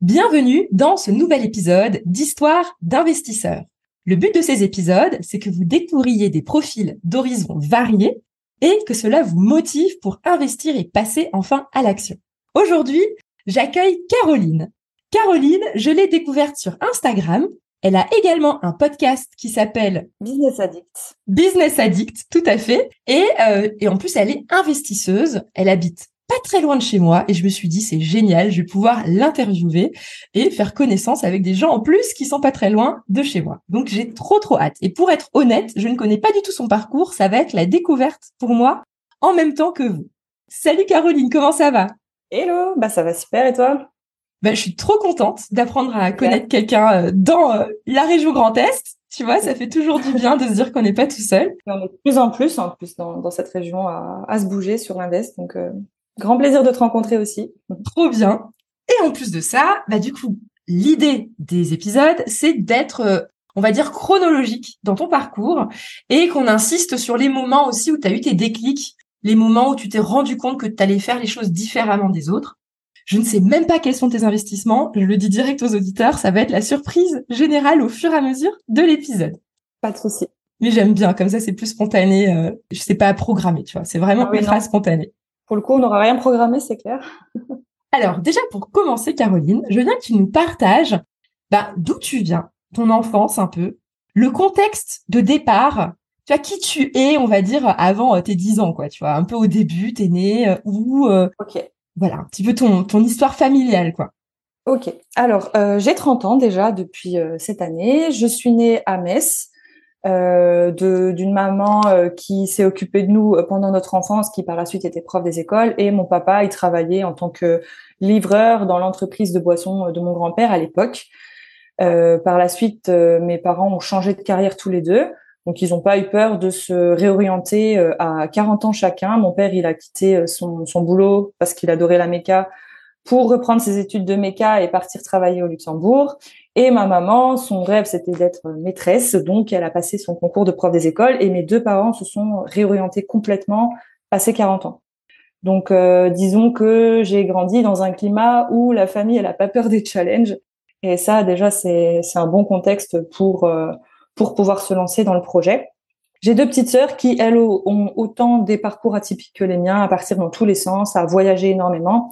Bienvenue dans ce nouvel épisode d'Histoire d'investisseurs. Le but de ces épisodes, c'est que vous découvriez des profils d'horizons variés et que cela vous motive pour investir et passer enfin à l'action. Aujourd'hui, j'accueille Caroline. Caroline, je l'ai découverte sur Instagram. Elle a également un podcast qui s'appelle Business Addict. Business Addict, tout à fait. Et, euh, et en plus, elle est investisseuse. Elle habite pas très loin de chez moi et je me suis dit c'est génial, je vais pouvoir l'interviewer et faire connaissance avec des gens en plus qui sont pas très loin de chez moi. Donc j'ai trop trop hâte. Et pour être honnête, je ne connais pas du tout son parcours, ça va être la découverte pour moi en même temps que vous. Salut Caroline, comment ça va? Hello, bah ça va super et toi? Bah, je suis trop contente d'apprendre à connaître quelqu'un euh, dans euh, la région Grand Est. Tu vois, ça fait toujours du bien de se dire qu'on n'est pas tout seul. on est de plus en plus, en plus, dans, dans cette région à, à, se bouger sur l'invest. Donc, euh, Grand plaisir de te rencontrer aussi. Trop bien. Et en plus de ça, bah du coup, l'idée des épisodes, c'est d'être, euh, on va dire, chronologique dans ton parcours et qu'on insiste sur les moments aussi où tu as eu tes déclics, les moments où tu t'es rendu compte que tu allais faire les choses différemment des autres. Je ne sais même pas quels sont tes investissements. Je le dis direct aux auditeurs, ça va être la surprise générale au fur et à mesure de l'épisode. Pas de souci. Mais j'aime bien, comme ça c'est plus spontané. Euh, je sais pas programmer, tu vois. C'est vraiment ah ultra spontané. Pour le coup, on n'aura rien programmé, c'est clair. Alors, déjà, pour commencer, Caroline, je veux bien que tu nous partages bah, d'où tu viens, ton enfance un peu, le contexte de départ, tu vois, qui tu es, on va dire, avant euh, tes 10 ans, quoi, tu vois, un peu au début, t'es né, euh, ou... Euh, ok. Voilà, un petit peu ton, ton histoire familiale, quoi. Ok. Alors, j'ai 30 ans déjà depuis cette année. Je suis née à Metz euh, d'une maman euh, qui s'est occupée de nous euh, pendant notre enfance, qui par la suite était prof des écoles, et mon papa, il travaillait en tant que livreur dans l'entreprise de boissons de mon grand-père à l'époque. Euh, par la suite, mes parents ont changé de carrière tous les deux, donc ils n'ont pas eu peur de se réorienter à 40 ans chacun. Mon père, il a quitté son, son boulot parce qu'il adorait la méca pour reprendre ses études de méca et partir travailler au Luxembourg. Et ma maman, son rêve, c'était d'être maîtresse, donc elle a passé son concours de prof des écoles. Et mes deux parents se sont réorientés complètement passé 40 ans. Donc, euh, disons que j'ai grandi dans un climat où la famille, elle a pas peur des challenges. Et ça, déjà, c'est un bon contexte pour euh, pour pouvoir se lancer dans le projet. J'ai deux petites sœurs qui, elles, ont autant des parcours atypiques que les miens, à partir dans tous les sens, à voyager énormément.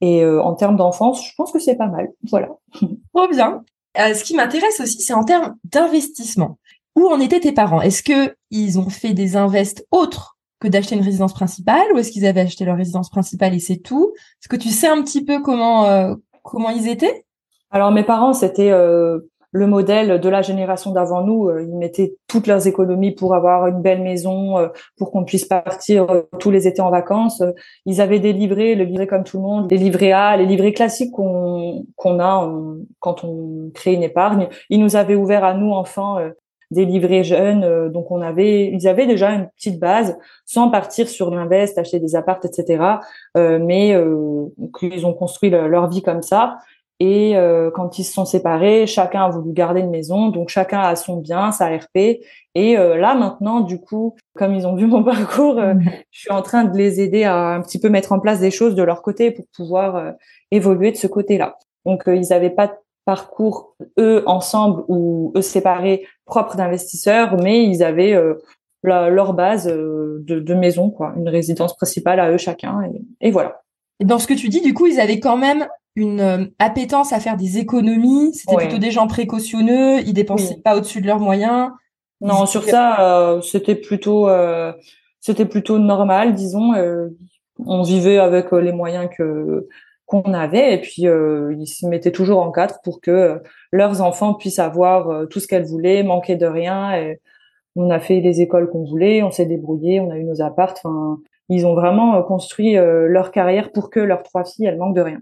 Et euh, en termes d'enfance, je pense que c'est pas mal. Voilà. Trop bien. Euh, ce qui m'intéresse aussi, c'est en termes d'investissement. Où en étaient tes parents? Est-ce que ils ont fait des invests autres que d'acheter une résidence principale, ou est-ce qu'ils avaient acheté leur résidence principale et c'est tout? Est-ce que tu sais un petit peu comment euh, comment ils étaient? Alors mes parents, c'était euh, le modèle de la génération d'avant nous. Euh, ils mettaient toutes leurs économies pour avoir une belle maison, euh, pour qu'on puisse partir euh, tous les étés en vacances. Ils avaient des livrets, le livret comme tout le monde, les livrets A, les livrets classiques qu'on a quand on crée une épargne. Ils nous avaient ouvert à nous enfants des livrets jeunes, donc on avait, ils avaient déjà une petite base, sans partir sur l'invest, acheter des appartes, etc. mais ils ont construit leur vie comme ça. Et euh, quand ils se sont séparés, chacun a voulu garder une maison, donc chacun a son bien, sa RP. Et euh, là maintenant, du coup, comme ils ont vu mon parcours, euh, je suis en train de les aider à un petit peu mettre en place des choses de leur côté pour pouvoir évoluer de ce côté-là. Donc ils n'avaient pas de parcours eux ensemble ou eux séparés propres d'investisseurs, mais ils avaient leur base de, de, maison, quoi, une résidence principale à eux chacun. Et, et voilà. Et dans ce que tu dis, du coup, ils avaient quand même une euh, appétence à faire des économies. C'était plutôt des gens précautionneux. Ils dépensaient pas au-dessus de leurs moyens. Non, sur ça, euh, c'était plutôt, euh, c'était plutôt normal, disons. on vivait avec les moyens que qu'on avait, et puis ils se mettaient toujours en cadre pour que leurs enfants puissent avoir tout ce qu'elles voulaient, manquer de rien. Et on a fait les écoles qu'on voulait, on s'est débrouillé, on a eu nos apparts. Enfin, ils ont vraiment construit leur carrière pour que leurs trois filles elles manquent de rien.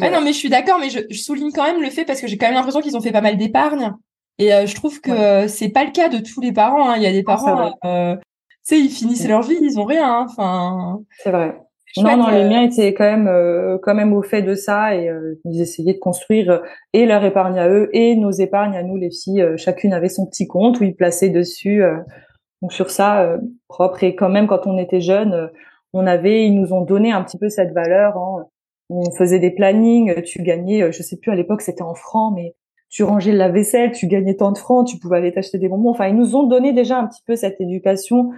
Ah non, mais je suis d'accord, mais je, souligne quand même le fait parce que j'ai quand même l'impression qu'ils ont fait pas mal d'épargne. Et euh, je trouve que c'est pas le cas de tous les parents. Hein. Il y a des parents, euh, tu sais, ils finissent leur vie, ils ont rien. Hein. Enfin, c'est vrai. Non, non, les euh. miens étaient quand même, quand même au fait de ça et ils essayaient de construire et leur épargne à eux et nos épargnes à nous, les filles. chacune avait son petit compte où ils plaçaient dessus. donc sur ça, propre. Et quand même, quand on était jeunes, on avait, ils nous ont donné un petit peu cette valeur en on faisait des plannings, tu gagnais, je sais plus à l'époque c'était en francs, mais tu rangeais la vaisselle, tu gagnais tant de francs, tu pouvais aller t'acheter des bonbons. Enfin, ils nous ont donné déjà un petit peu cette éducation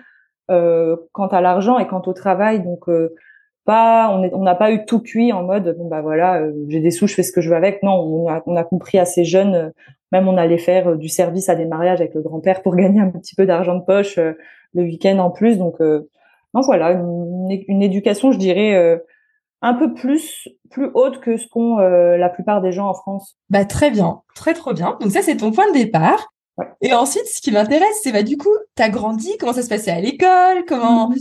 euh, quant à l'argent et quant au travail. Donc, euh, pas, on n'a pas eu tout cuit en mode bon bah voilà, euh, j'ai des sous, je fais ce que je veux avec. Non, on a, on a compris assez jeune. Euh, même on allait faire du service à des mariages avec le grand-père pour gagner un petit peu d'argent de poche le week-end en plus. Donc, non voilà, une, une, éducation, je dirais un peu plus plus haute que ce qu'ont euh, la plupart des gens en France. Bah très bien, très trop bien. Donc ça c'est ton point de départ. Et ensuite, ce qui m'intéresse, c'est bah du coup, t'as grandi, comment ça se passait à l'école, comment, mhm.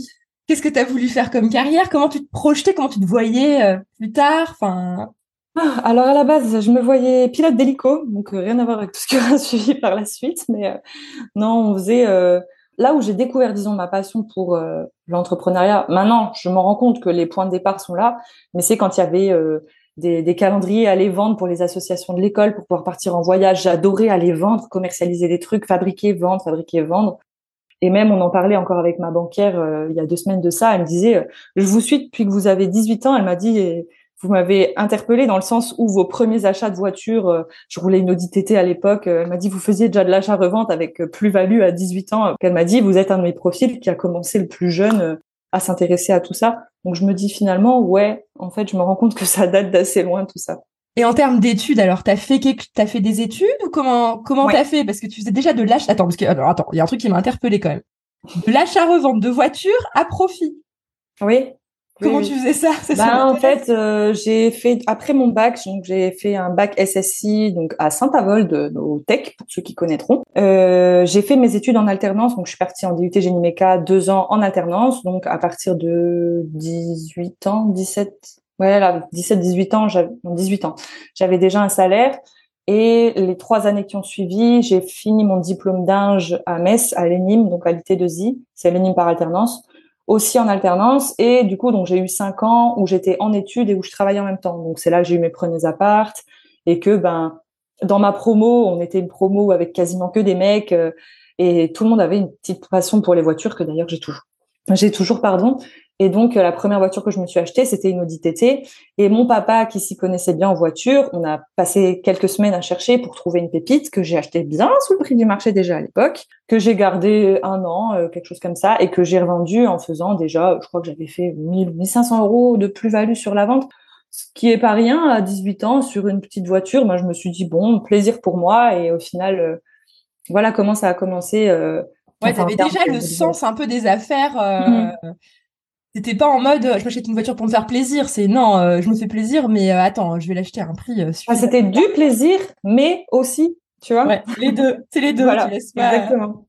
qu'est-ce que t'as voulu faire comme carrière, comment tu te projetais, comment tu te voyais euh, plus tard, enfin. Ah, alors à la base, je me voyais pilote d'hélico, donc euh, rien à voir avec tout ce qui a suivi par la suite, mais non, on faisait là où j'ai découvert, disons, ma passion pour euh, l'entrepreneuriat, maintenant, je me rends compte que les points de départ sont là, mais c'est quand il y avait euh, des, calendriers à aller vendre pour les associations de l'école pour pouvoir partir en voyage. J'adorais aller vendre, commercialiser des trucs, fabriquer, vendre, fabriquer, vendre. Et même, on en parlait encore avec ma banquière euh, il y a deux semaines de ça. Elle me disait, je vous suis depuis que vous avez 18 ans. Elle m'a dit, vous m'avez interpellé dans le sens où vos premiers achats de voitures, euh, je roulais une Audi TT à l'époque, euh, elle m'a dit vous faisiez déjà de l'achat-revente avec euh, plus-value à 18 ans. Elle m'a dit vous êtes un de mes profils qui a commencé le plus jeune à s'intéresser à tout ça. Donc je me dis finalement ouais, en fait je me rends compte que ça date d'assez loin tout ça. Et en termes d'études, alors t'as fait t'as fait des études ou comment comment t'as fait? Parce que tu faisais déjà de l'achat. Attends parce que alors attends, il y a un truc qui m'a interpellé quand même. De l'achat-revente de voitures à profit. Oui. Comment tu faisais ça, bah, En fait, euh, j'ai fait après mon bac, donc j'ai fait un bac SSI donc à Saint-Avold au Tech pour ceux qui connaîtront. Euh, j'ai fait mes études en alternance, donc je suis partie en DUT génie méca deux ans en alternance, donc à partir de 18 ans, 17, ouais là, 17, 18 ans, j'avais 18 ans, j'avais déjà un salaire. Et les trois années qui ont suivi, j'ai fini mon diplôme d'Inge à Metz, à l'ENIM, donc à l'IT2I, c'est l'ENIM par alternance aussi en alternance. Et du coup donc j'ai eu cinq ans où j'étais en études et où je travaillais en même temps. Donc c'est là que j'ai eu mes premiers appartes et que ben dans ma promo on était une promo avec quasiment que des mecs euh, et tout le monde avait une petite passion pour les voitures que d'ailleurs j'ai toujours j'ai toujours pardon et donc, euh, la première voiture que je me suis achetée, c'était une Audi TT. Et mon papa, qui s'y connaissait bien en voiture, on a passé quelques semaines à chercher pour trouver une pépite que j'ai achetée bien sous le prix du marché déjà à l'époque, que j'ai gardé un an, euh, quelque chose comme ça, et que j'ai revendu en faisant déjà, je crois que j'avais fait 1000, 1500 euros de plus-value sur la vente. Ce qui est pas rien à 18 ans sur une petite voiture. Moi, je me suis dit, bon, plaisir pour moi. Et au final, euh, voilà comment ça a commencé. Euh, ouais, t'avais déjà le sens un peu des affaires. Euh, c'était pas en mode je m'achète une voiture pour me faire plaisir, c'est non, euh, je me fais plaisir, mais euh, attends, je vais l'acheter à un prix. Euh, ah, c'était du plaisir, mais aussi, tu vois. Ouais, les deux, c'est les deux. voilà, exactement.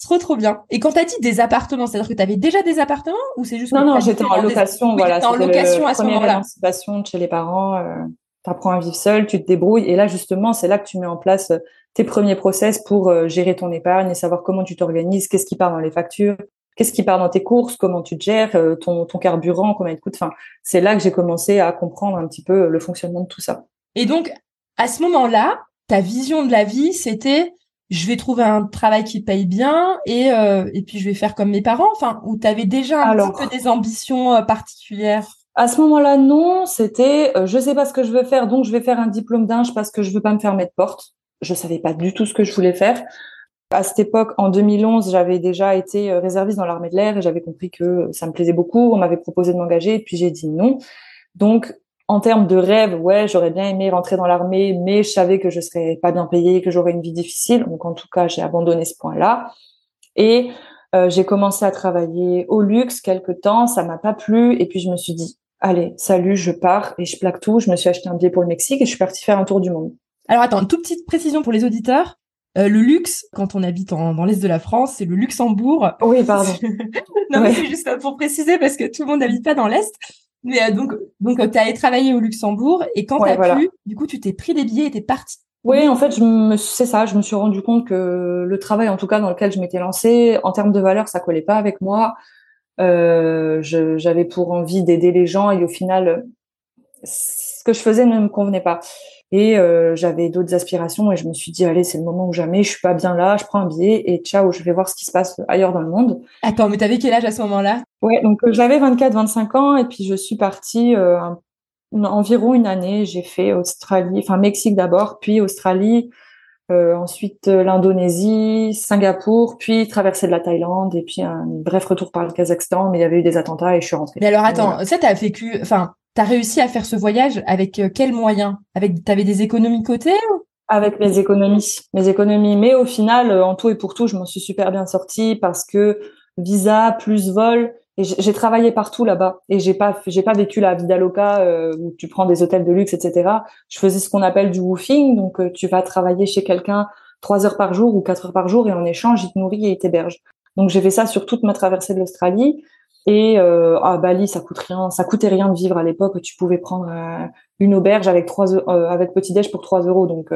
Trop trop bien. Et quand t'as dit des appartements, c'est-à-dire que t'avais déjà des appartements ou c'est juste Non non, j'étais en location, voilà. en location à ce moment-là. de chez les parents. Euh, T'apprends à vivre seul, tu te débrouilles, et là justement, c'est là que tu mets en place tes premiers process pour gérer ton épargne et savoir comment tu t'organises, qu'est-ce qui part dans les factures, qu'est-ce qui part dans tes courses, comment tu te gères, euh, ton, ton carburant, combien il coûte? Enfin, c'est là que j'ai commencé à comprendre un petit peu le fonctionnement de tout ça. Et donc, à ce moment-là, ta vision de la vie, c'était je vais trouver un travail qui paye bien et euh, et puis je vais faire comme mes parents. Enfin, où tu avais déjà un petit peu des ambitions euh, particulières? À ce moment-là, non. C'était je sais pas ce que je veux faire, donc je vais faire un diplôme d'ingé parce que je veux pas me fermer de porte. Je savais pas du tout ce que je voulais faire. À cette époque, en 2011, j'avais déjà été euh, réserviste dans l'armée de l'air et j'avais compris que ça me plaisait beaucoup. On m'avait proposé de m'engager et puis j'ai dit non. Donc, en termes de rêve, ouais, j'aurais bien aimé rentrer dans l'armée, mais je savais que je serais pas bien payée, que j'aurais une vie difficile. Donc, en tout cas, j'ai abandonné ce point-là. Et euh, j'ai commencé à travailler au luxe quelque temps. Ça m'a pas plu. Et puis, je me suis dit, allez, salut, je pars et je plaque tout. Je me suis acheté un billet pour le Mexique et je suis partie faire un tour du monde. Alors, attends, toute petite précision pour les auditeurs. Euh, le luxe, quand on habite dans l'est de la France, c'est le Luxembourg. Oui, pardon. non, mais c'est juste pour préciser parce que tout le monde n'habite pas dans l'est. Mais euh, donc, donc, tu allé travailler au Luxembourg et quand tu as pu, du coup, tu t'es pris des billets et t'es parti. Oui, en fait, je me, c'est ça. Je me suis rendu compte que le travail, en tout cas dans lequel je m'étais lancée, en termes de valeur, ça collait pas avec moi. Euh, j'avais pour envie d'aider les gens et au final, ce que je faisais ne me convenait pas. Et euh, j'avais d'autres aspirations et je me suis dit allez c'est le moment où jamais je suis pas bien là, je prends un billet et ciao je vais voir ce qui se passe ailleurs dans le monde. Attends mais t'avais quel âge à ce moment-là? Ouais donc euh, j'avais 24-25 ans et puis je suis partie euh, environ une année. J'ai fait Australie, enfin Mexique d'abord, puis Australie, ensuite l'Indonésie, Singapour, puis traversée de la Thaïlande et puis un bref retour par le Kazakhstan. Mais il y avait eu des attentats et je suis rentrée. Mais alors attends, ça t'as vécu, enfin t'as réussi à faire ce voyage avec euh, quels moyens? Avec des économies côté Avec mes économies, mes économies. Mais au final, en tout et pour tout, je m'en suis super bien sortie parce que visa plus vol et j'ai travaillé partout là-bas. Et j'ai pas j'ai pas vécu la vida loca euh, où tu prends des hôtels de luxe etc je faisais ce qu'on appelle du woofing. Donc euh, tu vas travailler chez quelqu'un trois heures par jour ou quatre heures par jour et en échange il te nourrit et il t'héberge. Donc j'ai fait ça sur toute ma traversée de l'Australie et euh, à Bali ça coûte rien ça coûtait rien de vivre à l'époque. Tu pouvais prendre une auberge avec trois avec petit déj pour trois euros. Donc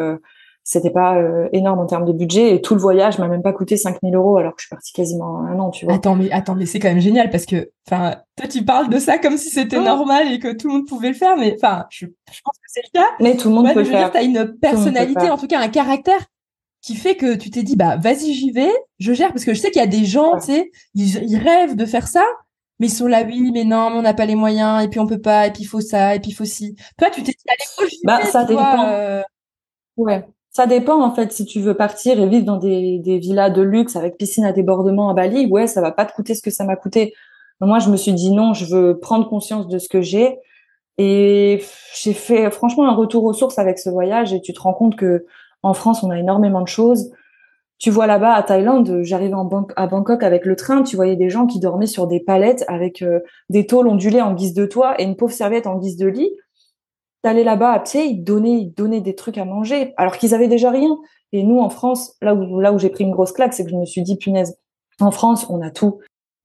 c'était pas euh, énorme en termes de budget. Et tout le voyage m'a même pas coûté 5000 euros alors que je suis partie quasiment un an, tu vois. Attends, mais attends, mais c'est quand même génial parce que, enfin, toi tu parles de ça comme si c'était normal et que tout le monde pouvait le faire, mais enfin, je, je pense que c'est le cas. Mais tout le monde peut le faire. T'as une personnalité, en tout cas un caractère qui fait que tu t'es dit bah vas-y j'y vais, je gère. Parce que je sais qu'il y a des gens, tu sais, ils, rêvent de faire ça, mais ils sont là oui mais non mais on n'a pas les moyens et puis on peut pas et puis il faut ça et puis il faut ci. Toi tu t'es dit allez bah ça dépend. Euh. Ouais. Ça dépend en fait si tu veux partir et vivre dans des, des villas de luxe avec piscine à débordement à Bali, ouais, ça va pas te coûter ce que ça m'a coûté. moi, je me suis dit non, je veux prendre conscience de ce que j'ai et j'ai fait franchement un retour aux sources avec ce voyage et tu te rends compte que en France, on a énormément de choses. Tu vois là-bas à Thaïlande, j'arrivais en à Bangkok avec le train, tu voyais des gens qui dormaient sur des palettes avec euh, des tôles ondulées en guise de toit et une pauvre serviette en guise de lit d'aller là-bas, tu sais, ils donnaient, ils donnaient des trucs à manger, alors qu'ils avaient déjà rien. Et nous, en France, là où, là où j'ai pris une grosse claque, c'est que je me suis dit, punaise, en France, on a tout.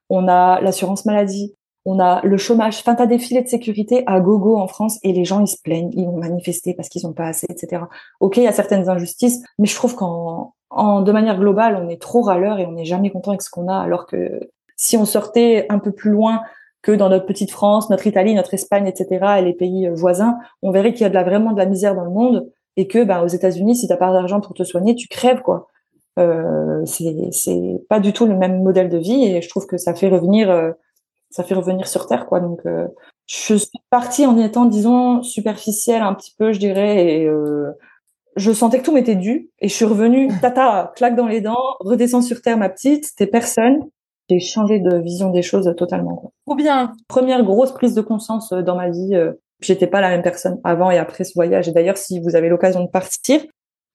On a l'assurance maladie, on a le chômage. Enfin, t'as des filets de sécurité à gogo en France et les gens, ils se plaignent, ils vont manifester parce qu'ils ont pas assez, etc. Ok, il y a certaines injustices, mais je trouve qu'en, en, de manière globale, on est trop râleur et on n'est jamais content avec ce qu'on a, alors que si on sortait un peu plus loin que dans notre petite France, notre Italie, notre Espagne, etc. et les pays euh, voisins, on verrait qu'il y a de la, vraiment de la misère dans le monde et que bah, aux États-Unis, si t'as pas d'argent pour te soigner, tu crèves quoi. Euh, c'est pas du tout le même modèle de vie et je trouve que ça fait revenir euh, ça fait revenir sur terre quoi. Donc euh, je suis partie en étant disons superficielle un petit peu, je dirais et je sentais que tout m'était dû et je suis revenue tata claque dans les dents, redescends sur terre ma petite, t'es personne j'ai changé de vision des choses totalement. Trop bien. Première grosse prise de conscience euh, dans ma vie. Euh, j'étais pas la même personne avant et après ce voyage. Et d'ailleurs, si vous avez l'occasion de partir,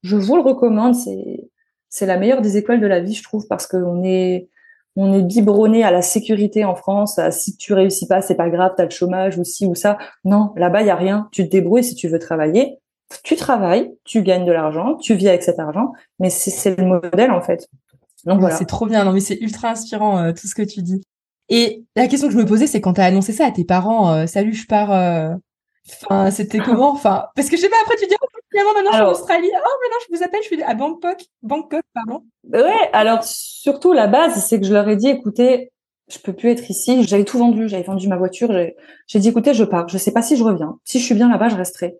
je vous le recommande. C'est c'est la meilleure des écoles de la vie, je trouve, parce qu'on est on est biberonné à la sécurité en France. À, si tu réussis pas, c'est pas grave, t'as le chômage ou ci ou ça. Non, là-bas, il y a rien. Tu te débrouilles si tu veux travailler. Tu travailles, tu gagnes de l'argent, tu vis avec cet argent, mais c'est le modèle en fait. Donc voilà. C'est trop bien. Non, mais c'est ultra inspirant euh, tout ce que tu dis. Et la question que je me posais, c'est quand tu as annoncé ça à tes parents, euh, salut, je pars. Euh, enfin, c'était comment? Enfin, parce que je sais pas. Après, tu dis, oh, finalement, maintenant, je suis en Australie. Oh, maintenant, je vous appelle, je suis à Bangkok. Bangkok, pardon. Ouais. Alors, surtout la base, c'est que je leur ai dit, écoutez, je peux plus être ici. J'avais tout vendu. J'avais vendu ma voiture. J'ai dit, écoutez, je pars. Je sais pas si je reviens. Si je suis bien là-bas, je resterai.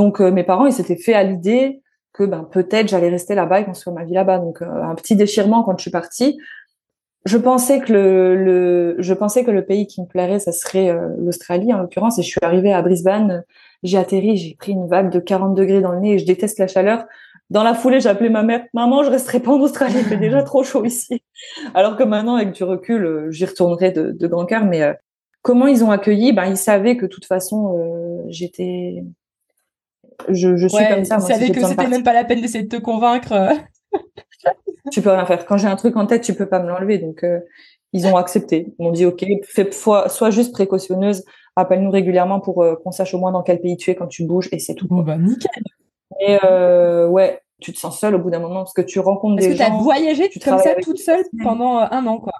Donc, mes parents, ils s'étaient fait à l'idée que ben peut-être j'allais rester là-bas et construire ma vie là-bas. Donc euh, un petit déchirement quand je suis partie. Je pensais que le, je pensais que le pays qui me plairait, ça serait euh, l'Australie en l'occurrence. Et je suis arrivée à Brisbane, j'ai atterri, j'ai pris une vague de 40 degrés dans le nez et je déteste la chaleur. Dans la foulée, j'ai appelé ma mère, maman, je resterai pas en Australie, il fait déjà trop chaud ici. Alors que maintenant, avec du recul, euh, j'y retournerai de, de grand cœur. Mais comment ils ont accueilli? Ben, ils savaient que de toute façon, j'étais je, je suis comme ça. Moi, savais que c'était même pas la peine d'essayer de te convaincre. Euh. tu peux rien faire. Quand j'ai un truc en tête, tu peux pas me l'enlever. Donc, euh, ils ont accepté. Ils m'ont dit, OK, fais, sois juste précautionneuse. Appelle-nous régulièrement pour euh, qu'on sache au moins dans quel pays tu es quand tu bouges et c'est tout. Bon, bah, nickel. Et euh, ouais, tu te sens seule au bout d'un moment parce que tu rencontres des gens. Est-ce que tu as voyagé tu comme ça toute seule pendant un an, quoi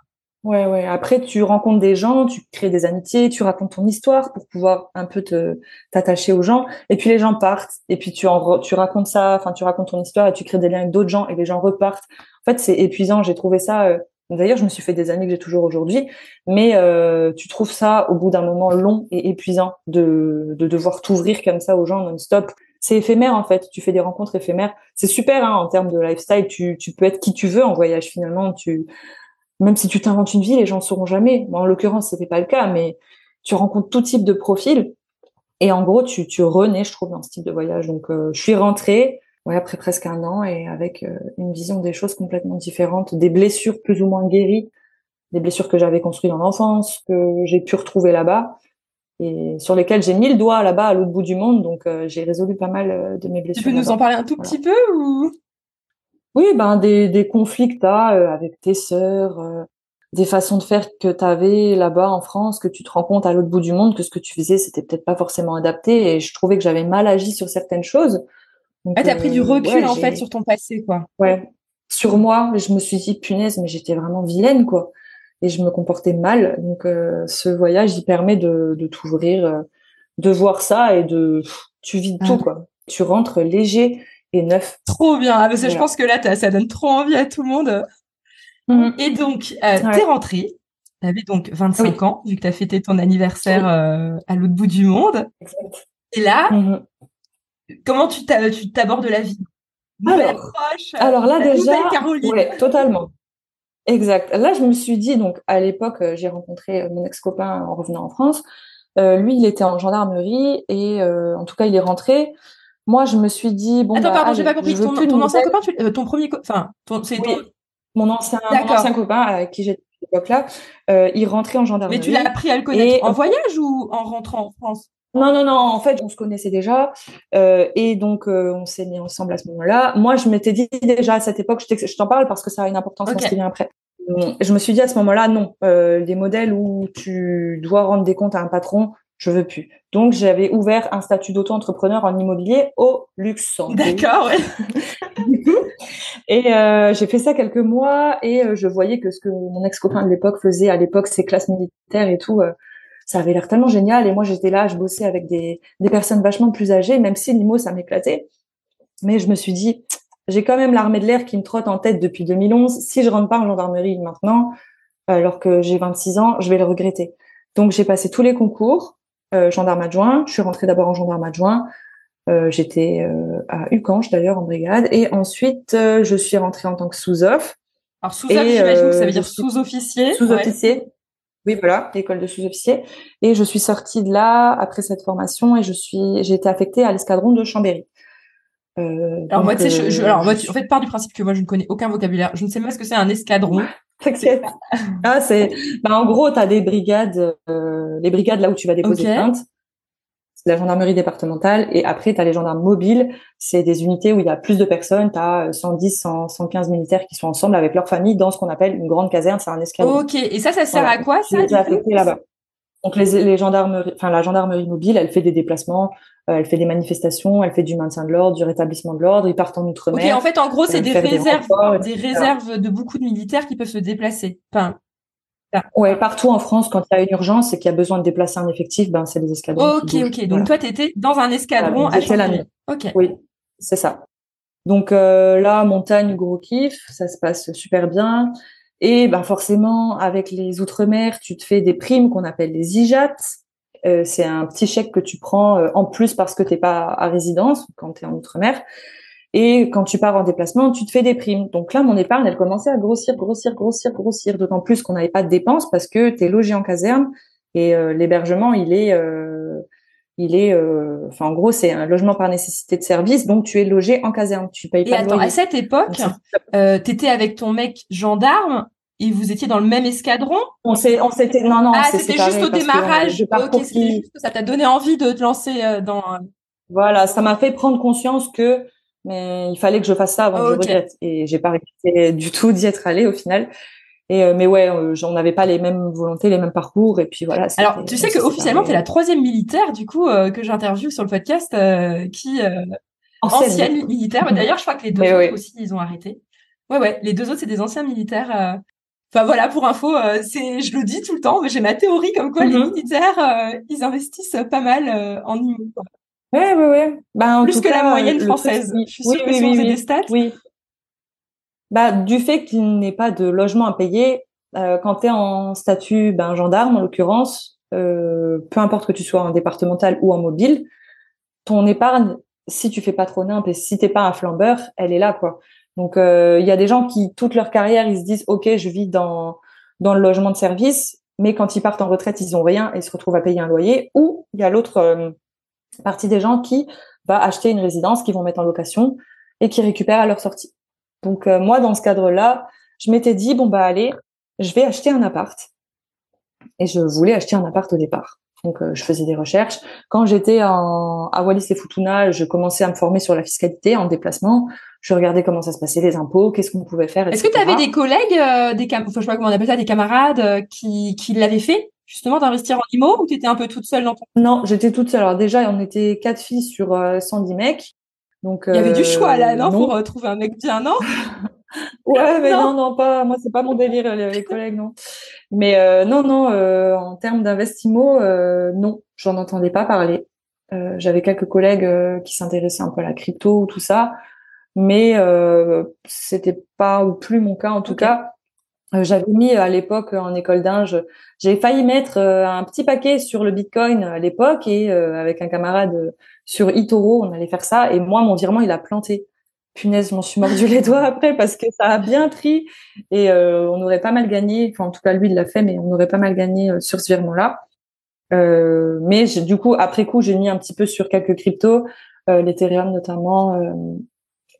Ouais, ouais. Après, tu rencontres des gens, tu crées des amitiés, tu racontes ton histoire pour pouvoir un peu te t'attacher aux gens. Et puis les gens partent. Et puis tu en tu racontes ça, enfin tu racontes ton histoire et tu crées des liens avec d'autres gens et les gens repartent. En fait, c'est épuisant. J'ai trouvé ça. Euh, d'ailleurs, je me suis fait des amis que j'ai toujours aujourd'hui, mais euh, tu trouves ça au bout d'un moment long et épuisant de de devoir t'ouvrir comme ça aux gens non-stop. C'est éphémère en fait. Tu fais des rencontres éphémères. C'est super hein, en termes de lifestyle. Tu tu peux être qui tu veux en voyage finalement. Tu même si tu t'inventes une vie, les gens ne sauront jamais. en l'occurrence, c'était pas le cas, mais tu rencontres tout type de profils. Et en gros, tu, tu renais, je trouve, dans ce type de voyage. Donc, je suis rentrée ouais, après presque un an et avec une vision des choses complètement différente, des blessures plus ou moins guéries, des blessures que j'avais construites dans l'enfance, que j'ai pu retrouver là-bas et sur lesquelles j'ai mis le doigt là-bas à l'autre bout du monde. Donc, j'ai résolu pas mal de mes blessures. Tu peux nous en parler un tout petit peu ou? Oui, ben des, des conflits que tu as euh, avec tes sœurs, euh, des façons de faire que tu avais là-bas en France, que tu te rends compte à l'autre bout du monde que ce que tu faisais, c'était peut-être pas forcément adapté et je trouvais que j'avais mal agi sur certaines choses. Donc, ah, t'as pris du euh, recul en fait sur ton passé, quoi. Ouais, sur moi, je me suis dit punaise, mais j'étais vraiment vilaine, quoi. Et je me comportais mal. Donc ce voyage, il permet de, de t'ouvrir, de voir ça et de tu vides tout, ah. quoi. Tu rentres léger et neuf. Trop bien, ah, parce que je pense que là, ça donne trop envie à tout le monde. Mhm. Et donc, euh, t'es rentrée, t'avais donc 25 ans, vu que t'as fêté ton anniversaire euh, à l'autre bout du monde. Et là, mhm. comment tu t'abordes la vie? Alors, alors là déjà, ouais, totalement. Exact. Là, je me suis dit, donc à l'époque, euh, j'ai rencontré mon ex-copain en revenant en France. lui, il était en gendarmerie et en tout cas, il est rentré. Moi, je me suis dit bon. Attends, bah, pardon, j'ai pas compris. Ton, ton ancien copain, tu, euh, ton premier, enfin, c'est mon ancien, mon ancien copain avec qui j'étais à l'époque là, euh, il rentrait en gendarmerie. Mais tu l'as appris à le connaître en voyage ou en rentrant en France? Non, non, non. En fait, on se connaissait déjà euh, et donc euh, on s'est mis ensemble à ce moment-là. Moi, je m'étais dit déjà à cette époque, je t'en parle parce que ça a une importance okay. ce qui vient après. Je me suis dit à ce moment-là, non, euh, les modèles où tu dois rendre des comptes à un patron, je veux plus. Donc j'avais ouvert un statut d'auto-entrepreneur en immobilier au Luxembourg. D'accord. et euh, j'ai fait ça quelques mois et euh, je voyais que ce que mon ex-copain de l'époque faisait à l'époque, ses classes militaires et tout, euh, ça avait l'air tellement génial. Et moi j'étais là, je bossais avec des, des personnes vachement plus âgées, même si l'IMO ça m'éclatait. Mais je me suis dit, j'ai quand même l'armée de l'air qui me trotte en tête depuis 2011. Si je rentre pas en gendarmerie maintenant, alors que j'ai 26 ans, je vais le regretter. Donc j'ai passé tous les concours. Euh, gendarme adjoint. Je suis rentrée d'abord en gendarme adjoint. Euh, j'étais euh, à Ucange d'ailleurs en brigade. Et ensuite, je suis rentrée en tant que sous-off. Alors sous-off, j'imagine que ça veut dire sous-officier. Sous-officier. Oui, voilà, école de sous-officier. Et je suis sortie de là après cette formation et je suis, j'ai été affectée à l'escadron de Chambéry. Euh, alors moi, sais, je, alors moi, tu, en fait, part du principe que moi, je ne connais aucun vocabulaire. Je ne sais pas ce que c'est un escadron. T'inquiète. ah, c'est, bah, en gros, tu as des brigades, euh, les brigades là où tu vas déposer plainte. C'est la gendarmerie départementale. Et après, tu as les gendarmes mobiles. C'est des unités où il y a plus de personnes. Tu as 110, 100, 115 militaires qui sont ensemble avec leur famille dans ce qu'on appelle une grande caserne. C'est un escadron. Ok. Et ça, ça sert à quoi, ça? là-bas. Donc les, les gendarmeries, enfin la gendarmerie mobile, elle fait des déplacements, euh, elle fait des manifestations, elle fait du maintien de l'ordre, du rétablissement de l'ordre. Ils partent en outre-mer. Ok, en fait, en gros, c'est des réserves, des, réserves de beaucoup de militaires qui peuvent se déplacer. Enfin, Ouais, partout en France, quand il y a une urgence et qu'il y a besoin de déplacer un effectif, ben c'est des escadrons. Ok, ok. Donc toi, tu étais dans un escadron à Chambéry. Ok. Oui, c'est ça. Donc euh, là, montagne, gros kiff, ça se passe super bien. Et ben forcément, avec les outre-mer, tu te fais des primes qu'on appelle les IJAT. Euh, c'est un petit chèque que tu prends euh, en plus parce que t'es pas à résidence quand tu es en outre-mer. Et quand tu pars en déplacement, tu te fais des primes. Donc là, mon épargne, elle commençait à grossir, grossir, grossir, grossir. D'autant plus qu'on n'avait pas de dépenses parce que tu es logé en caserne et euh, l'hébergement, il est, il est, enfin en gros, c'est un logement par nécessité de service. Donc tu es logé en caserne. Tu payes et attends, à cette époque, tu étais avec ton mec gendarme et vous étiez dans le même escadron? On s'est, on s'était, non, non. Ah, c'était juste au démarrage. ok, juste ça t'a donné envie de te lancer euh, dans. Voilà, ça m'a fait prendre conscience que, mais il fallait que je fasse ça avant que je regrette. Et j'ai pas regretté du tout d'y être allé au final. Et euh, mais ouais, euh, on n'avait pas les mêmes volontés, les mêmes parcours, et puis voilà. Alors, tu sais que officiellement, es la troisième militaire du coup que j'interviewe sur le podcast, qui ancienne, militaire. D'ailleurs, je crois que les deux autres aussi, ils ont arrêté. Ouais, ouais, les deux autres, c'est des anciens militaires. Enfin voilà, pour info, euh, c'est, je le dis tout le temps, mais j'ai ma théorie comme quoi les mhm. militaires, euh, ils investissent pas mal euh, en immo. Ouais, ouais, ouais. Bah, Plus que la moyenne française. je suis sûre oui, que des stats. Bah, du fait qu'il n'ait pas de logement à payer, quand tu es en statut ben, gendarme, en l'occurrence, peu importe que tu sois en départemental ou en mobile, ton épargne, si tu fais pas trop nimp et si t'es pas un flambeur, elle est là, quoi. Donc, euh, il y a des gens qui, toute leur carrière, ils se disent, OK, je vis dans, dans le logement de service, mais quand ils partent en retraite, ils ont rien et se retrouvent à payer un loyer. Ou il y a l'autre, euh, partie des gens qui va acheter une résidence, qui vont mettre en location et qui récupèrent à leur sortie. Donc euh, moi, dans ce cadre-là, je m'étais dit bon bah allez, je vais acheter un appart. Et je voulais acheter un appart au départ. Donc euh, je faisais des recherches. Quand j'étais en, à Wallis et Futuna, je commençais à me former sur la fiscalité en déplacement. Je regardais comment ça se passait, les impôts, qu'est-ce qu'on pouvait faire. Est-ce que tu avais des collègues, euh, des cam... enfin, je sais pas comment on appelle ça, des camarades qui, qui l'avaient fait justement d'investir en IMO ou tu étais un peu toute seule dans ton Non, j'étais toute seule. Alors déjà, on était quatre filles sur 110 mecs. Donc, il y avait du choix là, non, pour euh, trouver un mec bien, non? Ouais, mais non. non, pas. Moi, c'est pas mon délire les, collègues, non. Mais euh, non, non. Euh, en termes d'investimo, non, j'en entendais pas parler. J'avais quelques collègues qui s'intéressaient un peu à la crypto ou tout ça, mais c'était pas ou plus mon cas en tout cas. J'avais mis à l'époque en école d'Inge, j'ai failli mettre un petit paquet sur le Bitcoin à l'époque et avec un camarade sur Itoro, on allait faire ça. Et moi, mon virement, il a planté. Punaise, je m'en suis mordu les doigts après parce que ça a bien pris et euh, on aurait pas mal gagné. Enfin, en tout cas, lui, il l'a fait, mais on aurait pas mal gagné euh, sur ce virement-là. Euh, mais du coup, après coup, j'ai mis un petit peu sur quelques cryptos, l'Ethereum notamment,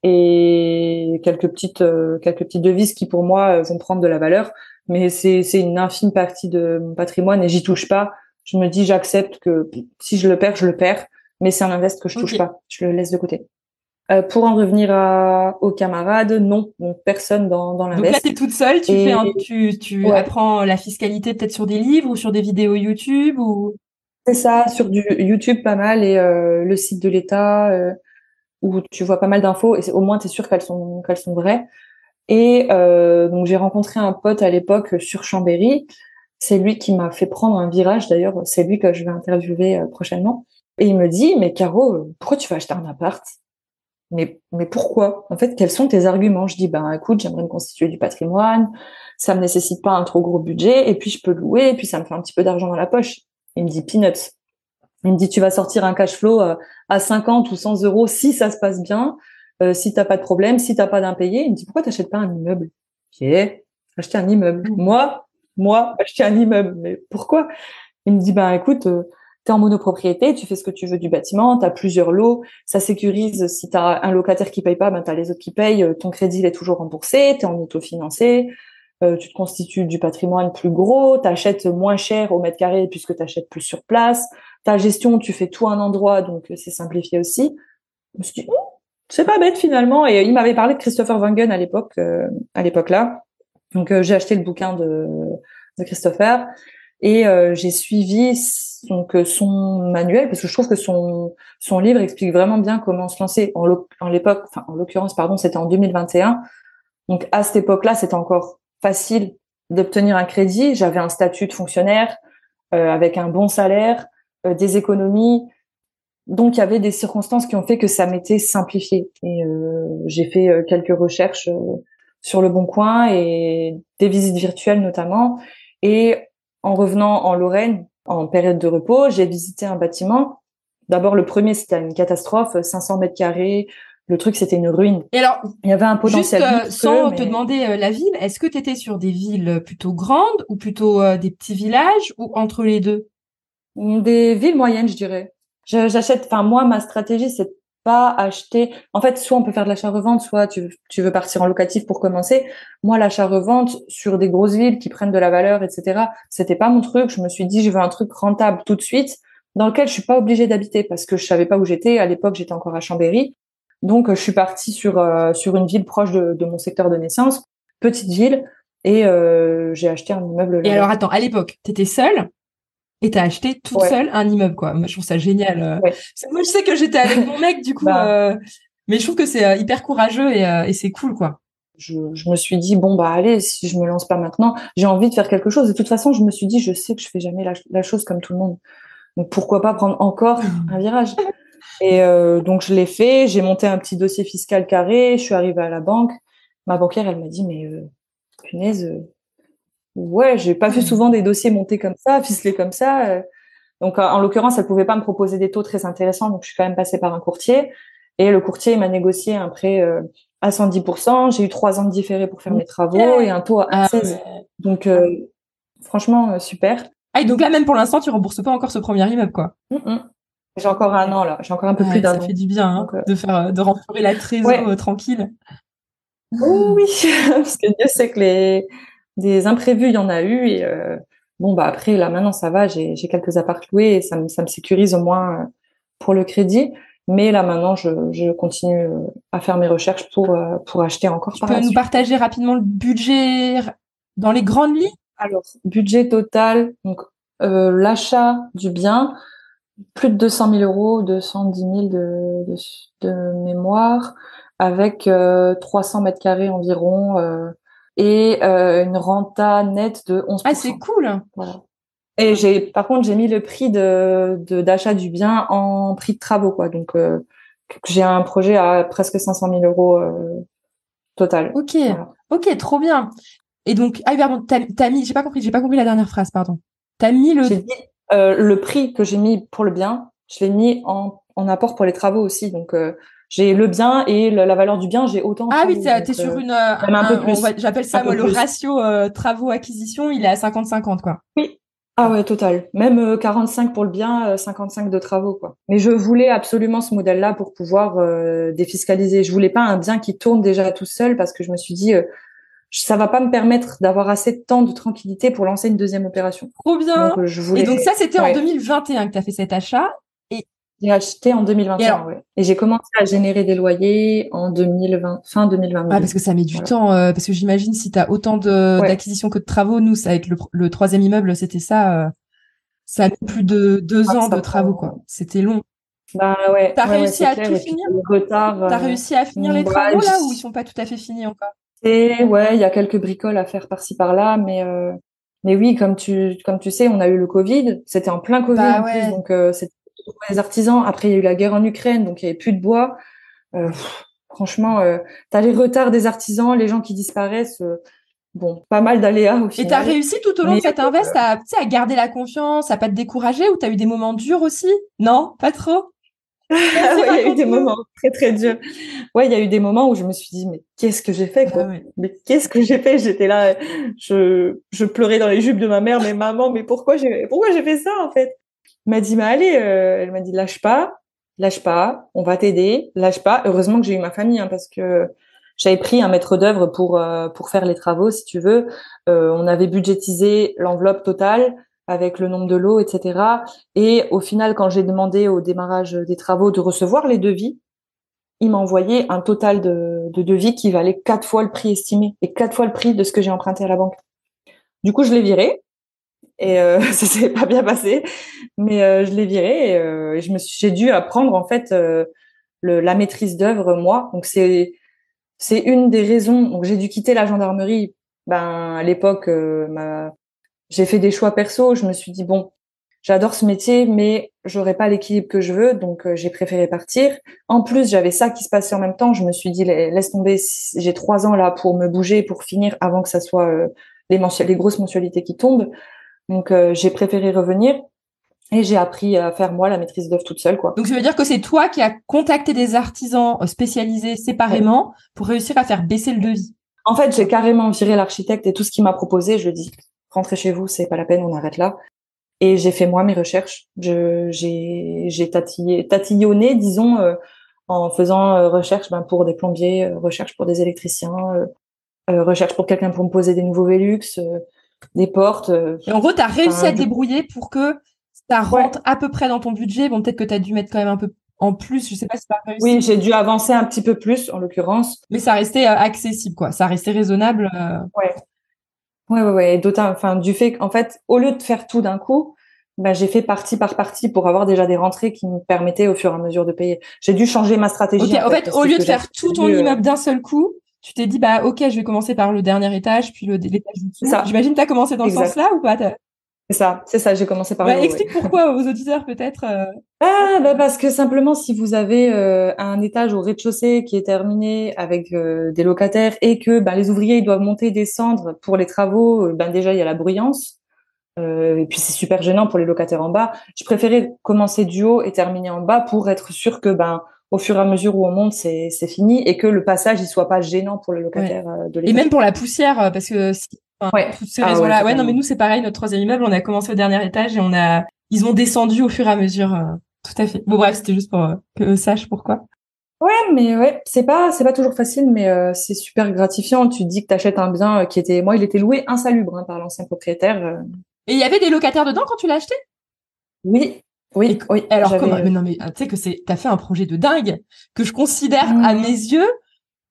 et quelques petites quelques petites devises qui pour moi vont prendre de la valeur. Mais c'est une infime partie de mon patrimoine et j'y touche pas. Je me dis, j'accepte que si je le perds, je le perds mais c'est un invest que je touche pas, je le laisse de côté. Euh, pour en revenir à, aux camarades, non, donc personne dans, dans l'invest. Donc là, tu es toute seule, tu, fais tu, tu apprends la fiscalité peut-être sur des livres ou sur des vidéos YouTube ou C'est ça, sur du YouTube pas mal et euh, le site de l'État euh, où tu vois pas mal d'infos et au moins tu es sûr qu'elles sont, qu'elles sont vraies. Et euh, donc j'ai rencontré un pote à l'époque sur Chambéry. C'est lui qui m'a fait prendre un virage. D'ailleurs, c'est lui que je vais interviewer euh, prochainement. Et il me dit, mais Caro, pourquoi tu vas acheter un appart? Mais, mais pourquoi? En fait, quels sont tes arguments? Je dis, ben écoute, j'aimerais me constituer du patrimoine, ça me nécessite pas un trop gros budget, et puis je peux louer, et puis ça me fait un petit peu d'argent dans la poche. Il me dit, peanuts. Il me dit, tu vas sortir un cash flow euh, à 50 ou 100 euros si ça se passe bien, euh, si t'as pas de problème, si t'as pas d'impayé. Il me dit, pourquoi t'achètes pas un immeuble? Ok, acheter un immeuble. Mmh. Moi, moi, acheter un immeuble. Mais pourquoi? Il me dit, ben écoute, euh, tu es en monopropriété, tu fais ce que tu veux du bâtiment, tu as plusieurs lots, ça sécurise si tu as un locataire qui paye pas, ben tu as les autres qui payent, euh, ton crédit il est toujours remboursé, tu es en autofinancé, euh, tu te constitues du patrimoine plus gros, tu achètes moins cher au mètre carré puisque tu achètes plus sur place, ta gestion, tu fais tout à un endroit, donc euh, c'est simplifié aussi. Je me suis dit, oh, c'est pas bête finalement. Et il m'avait parlé de Christopher Wangen à l'époque, à l'époque là. Donc j'ai acheté le bouquin de, de Christopher et j'ai suivi donc euh, son manuel parce que je trouve que son son livre explique vraiment bien comment se lancer. En, l'époque enfin en l'occurrence pardon c'était en 2021 donc à cette époque-là c'était encore facile d'obtenir un crédit. J'avais un statut de fonctionnaire euh, avec un bon salaire euh, des économies. Donc il y avait des circonstances qui ont fait que ça m'était simplifié. Et j'ai fait quelques recherches sur le bon coin et des visites virtuelles notamment. Et en revenant en Lorraine en période de repos, j'ai visité un bâtiment. D'abord, le premier, c'était une catastrophe, 500 mètres carrés. Le truc, c'était une ruine. Et alors, il y avait un potentiel. Juste, euh, sans te demander euh, la ville, est-ce que tu étais sur des villes plutôt grandes ou plutôt euh, des petits villages ou entre les deux? Des villes moyennes, je dirais. J'achète. Enfin, moi, ma stratégie, c'est pas acheter. En fait, soit on peut faire de l'achat-revente, soit tu, tu veux partir en locatif pour commencer. Moi, l'achat-revente sur des grosses villes qui prennent de la valeur, etc. C'était pas mon truc. Je me suis dit, je veux un truc rentable tout de suite, dans lequel je suis pas obligée d'habiter parce que je savais pas où j'étais. À l'époque, j'étais encore à Chambéry, donc je suis partie sur euh, sur une ville proche de, de, mon secteur de naissance, petite ville, et euh, j'ai acheté un immeuble. Et alors attends, à l'époque, t'étais seule et t'as acheté toute seule un immeuble, quoi. Moi, je trouve ça génial. Euh. Moi, je sais que j'étais avec mon mec, du coup, bah. euh, mais je trouve que c'est euh, hyper courageux et, et c'est cool, quoi. Je, je, me suis dit bon bah allez, si je me lance pas maintenant, j'ai envie de faire quelque chose. De toute façon, je me suis dit, je sais que je fais jamais la, la chose comme tout le monde. Donc pourquoi pas prendre encore un virage? Et euh, donc je l'ai fait. J'ai monté un petit dossier fiscal carré. Je suis arrivée à la banque. Ma banquière, elle m'a dit mais euh, punaise Ouais, j'ai pas vu souvent des dossiers montés comme ça, ficelés comme ça. Euh. Donc, en l'occurrence, elle pouvait pas me proposer des taux très intéressants, donc je suis quand même passée par un courtier. Et le courtier m'a négocié un prêt euh, à 110%. J'ai eu trois ans de différé pour faire mes travaux et un taux à 16. Ah donc, euh, franchement, super. Ah, et donc là, même pour l'instant, tu rembourses pas encore ce premier immeuble, quoi. J'ai encore un an là, j'ai encore un peu plus d'un an. Ça fait du bien hein, de faire de renflouer la trésor tranquille. oui, parce que Dieu sait que les des imprévus, il y en a eu et bon bah après là maintenant ça va, j'ai quelques apparts loués et ça me ça me sécurise au moins pour le crédit. Mais là maintenant, je, je continue à faire mes recherches pour pour acheter encore. Tu peux nous partager rapidement le budget dans les grandes lignes? Alors budget total, donc euh, l'achat du bien, plus de 200 000 euros, 210 000 de, de, de mémoire, avec euh, 300 mètres carrés environ euh, et euh, une renta nette de 11%. Ah, c'est cool. Voilà. Et j'ai, par contre, j'ai mis le prix de, d'achat du bien en prix de travaux, quoi. Donc, euh, j'ai un projet à presque 500 000 euros euh, total. Ok, ok, trop bien. Et donc, ah pardon, t'as, t'as mis, j'ai pas compris, j'ai pas compris la dernière phrase, pardon. T'as mis le. Euh, le prix que j'ai mis pour le bien, je l'ai mis en, en apport pour les travaux aussi. Donc, j'ai le bien et la valeur du bien, j'ai autant. Ah oui, t'es, sur une. un, peu plus. j'appelle ça moi, le ratio travaux-acquisition, il est à 50-50, quoi. Oui, ah ouais, total. Même 45 euh, pour le bien, 55 euh, de travaux, quoi. Mais je voulais absolument ce modèle-là pour pouvoir euh, défiscaliser. Je voulais pas un bien qui tourne déjà tout seul parce que je me suis dit, ça va pas me permettre d'avoir assez de temps de tranquillité pour lancer une deuxième opération. Trop bien. Et donc ça, c'était en 2021 que tu as fait cet achat. J'ai acheté en 2021, et, et j'ai commencé à générer des loyers en 2020, fin 2022. Ah, parce que ça met du temps, euh, parce que j'imagine si tu as autant de d'acquisitions que de travaux, nous, ça avec le, le troisième immeuble, c'était ça, euh, ça a plus de deux ah, ans de travaux, quoi. C'était long. Bah ouais. T'as réussi à tout finir T'as réussi à finir les travaux là ou ils sont pas tout à fait finis encore? Et ouais, il y a quelques bricoles à faire par-ci par-là, mais euh, mais oui, comme tu comme tu sais, on a eu le Covid, c'était en plein Covid bah en plus, donc c'était les artisans. Après, il y a eu la guerre en Ukraine, donc il n'y avait plus de bois. Euh, franchement, euh, tu as les retards des artisans, les gens qui disparaissent. Euh, bon, pas mal d'aléas au final. Et tu as réussi tout au long de cette invest à, à garder la confiance, à pas te décourager ou tu as eu des moments durs aussi? Non, pas trop? Il y a eu des moments très très durs. Ouais, il y a eu des moments où je me suis dit mais qu'est-ce que j'ai fait quoi? Ah Mais qu'est-ce que j'ai fait? J'étais là, je je pleurais dans les jupes de ma mère, mais maman, mais pourquoi j'ai pourquoi j'ai fait ça en fait? M'a dit, mais allez, euh, elle m'a dit, lâche pas, lâche pas, on va t'aider, lâche pas. Heureusement que j'ai eu ma famille, hein, parce que j'avais pris un maître d'œuvre pour euh, pour faire les travaux, si tu veux. Euh, on avait budgétisé l'enveloppe totale avec le nombre de lots, etc. Et au final, quand j'ai demandé au démarrage des travaux de recevoir les devis, il m'a envoyé un total de, de devis qui valait quatre fois le prix estimé et quatre fois le prix de ce que j'ai emprunté à la banque. Du coup, je l'ai viré et euh, ça s'est pas bien passé, mais euh, je l'ai viré et, euh, je me suis, j'ai dû apprendre en fait euh, le, la maîtrise d'œuvre moi. Donc c'est c'est une des raisons. Donc j'ai dû quitter la gendarmerie. Ben à l'époque, ma... j'ai fait des choix perso. Je me suis dit bon, j'adore ce métier, mais j'aurais pas l'équilibre que je veux, donc j'ai préféré partir. En plus, j'avais ça qui se passait en même temps. Je me suis dit laisse tomber. J'ai trois ans là pour me bouger, pour finir avant que ça soit les, les grosses mensualités qui tombent. Donc euh, j'ai préféré revenir et j'ai appris à faire moi la maîtrise d'œuvre toute seule quoi. Donc ça veut dire que c'est toi qui as contacté des artisans euh, spécialisés séparément pour réussir à faire baisser le devis. En fait, j'ai carrément viré l'architecte et tout ce qu'il m'a proposé, je lui ai dit rentrez chez vous, c'est pas la peine, on arrête là. Et j'ai fait moi mes recherches. Je j'ai j'ai tatillonné, disons euh, en faisant recherche ben, pour des plombiers, recherche pour des électriciens, recherche pour quelqu'un pour me poser des nouveaux Velux, des portes. Euh, et en gros, tu as réussi à te débrouiller pour que ça rentre à peu près dans ton budget. Bon, peut-être que tu as dû mettre quand même un peu en plus, je sais pas si tu as réussi. Oui, j'ai dû avancer un petit peu plus, en l'occurrence. Mais ça restait euh, accessible, quoi. Ça restait raisonnable. Euh... Ouais. Ouais, ouais, ouais. D'autant, enfin, du fait qu'en fait, au lieu de faire tout d'un coup, ben, j'ai fait partie par partie pour avoir déjà des rentrées qui me permettaient au fur et à mesure de payer. J'ai dû changer ma stratégie. en, fait, au lieu de faire tout ton euh, immeuble d'un seul coup, tu t'es dit bah ok je vais commencer par le dernier étage puis l'étage du dessous. J'imagine tu as commencé dans ce sens-là ou pas C'est ça, c'est ça, j'ai commencé par bah, Explique pourquoi aux auditeurs peut-être. Euh. Ah bah parce que simplement si vous avez euh, un étage au rez-de-chaussée qui est terminé avec euh, des locataires et que bah, les ouvriers ils doivent monter et descendre pour les travaux, ben déjà il y a la bruyance. et puis c'est super gênant pour les locataires en bas. Je préférais commencer du haut et terminer en bas pour être sûr que ben au fur et à mesure où on monte, c'est fini et que le passage il soit pas gênant pour le locataire euh, de Et même pour la poussière, euh, parce que si, ouais. toutes ces ah raisons-là. Ouais, ouais, non, mais nous c'est pareil. Notre troisième immeuble, on a commencé au dernier étage et on a, ils ont descendu au fur et à mesure. Euh. tout à fait. Bon bref, c'était juste pour euh, que sache pourquoi. Ouais, mais ouais, c'est pas c'est pas toujours facile, mais euh, c'est super gratifiant. Tu dis que tu achètes un bien qui était, moi, il était loué insalubre hein, par l'ancien propriétaire. Et il y avait des locataires dedans quand tu l'as acheté? Oui, oui, oui. Alors comment mais Non mais tu sais que c'est, t'as fait un projet de dingue que je considère à mes yeux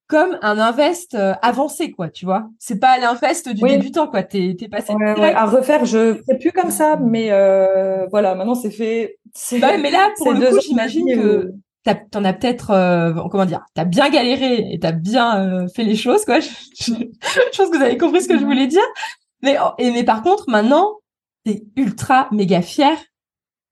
comme un invest euh, avancé, quoi, tu vois. C'est pas l'invest du débutant, quoi. T'es, t'es passé. À refaire, je ferai plus comme ça, mais euh, voilà, maintenant c'est fait. Bah, mais là, pour le coup, j'imagine que t'en as peut-être, euh, comment dire, t'as bien galéré et t'as bien euh, fait les choses, quoi. Je, pense que vous avez compris ce que je voulais dire. Mais, oh, et, mais par contre, maintenant, t'es ultra méga fier.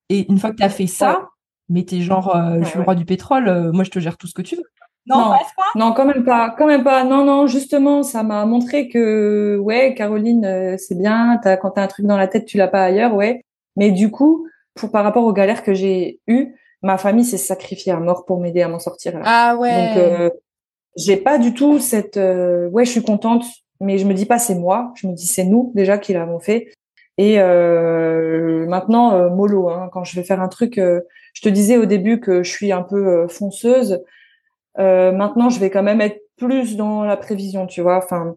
Et une fois que t'as fait ça, mais t'es genre, je suis le roi du pétrole, moi je te gère tout ce que tu veux. Non, non, quand même pas, quand même pas. Non, non, justement, ça m'a montré que, ouais, Caroline, euh, c'est bien. As, quand t'as un truc dans la tête, tu l'as pas ailleurs, ouais. Mais du coup, pour par rapport aux galères que j'ai eues, ma famille s'est sacrifiée à mort pour m'aider à m'en sortir. Ah ouais. Donc, euh, j'ai pas du tout cette, euh, ouais, je suis contente, mais je me dis pas c'est moi. Je me dis c'est nous déjà qui l'avons fait. Et maintenant, mollo. Hein, quand je vais faire un truc, je te disais au début que je suis un peu fonceuse. Euh, maintenant, je vais quand même être plus dans la prévision, tu vois. Enfin,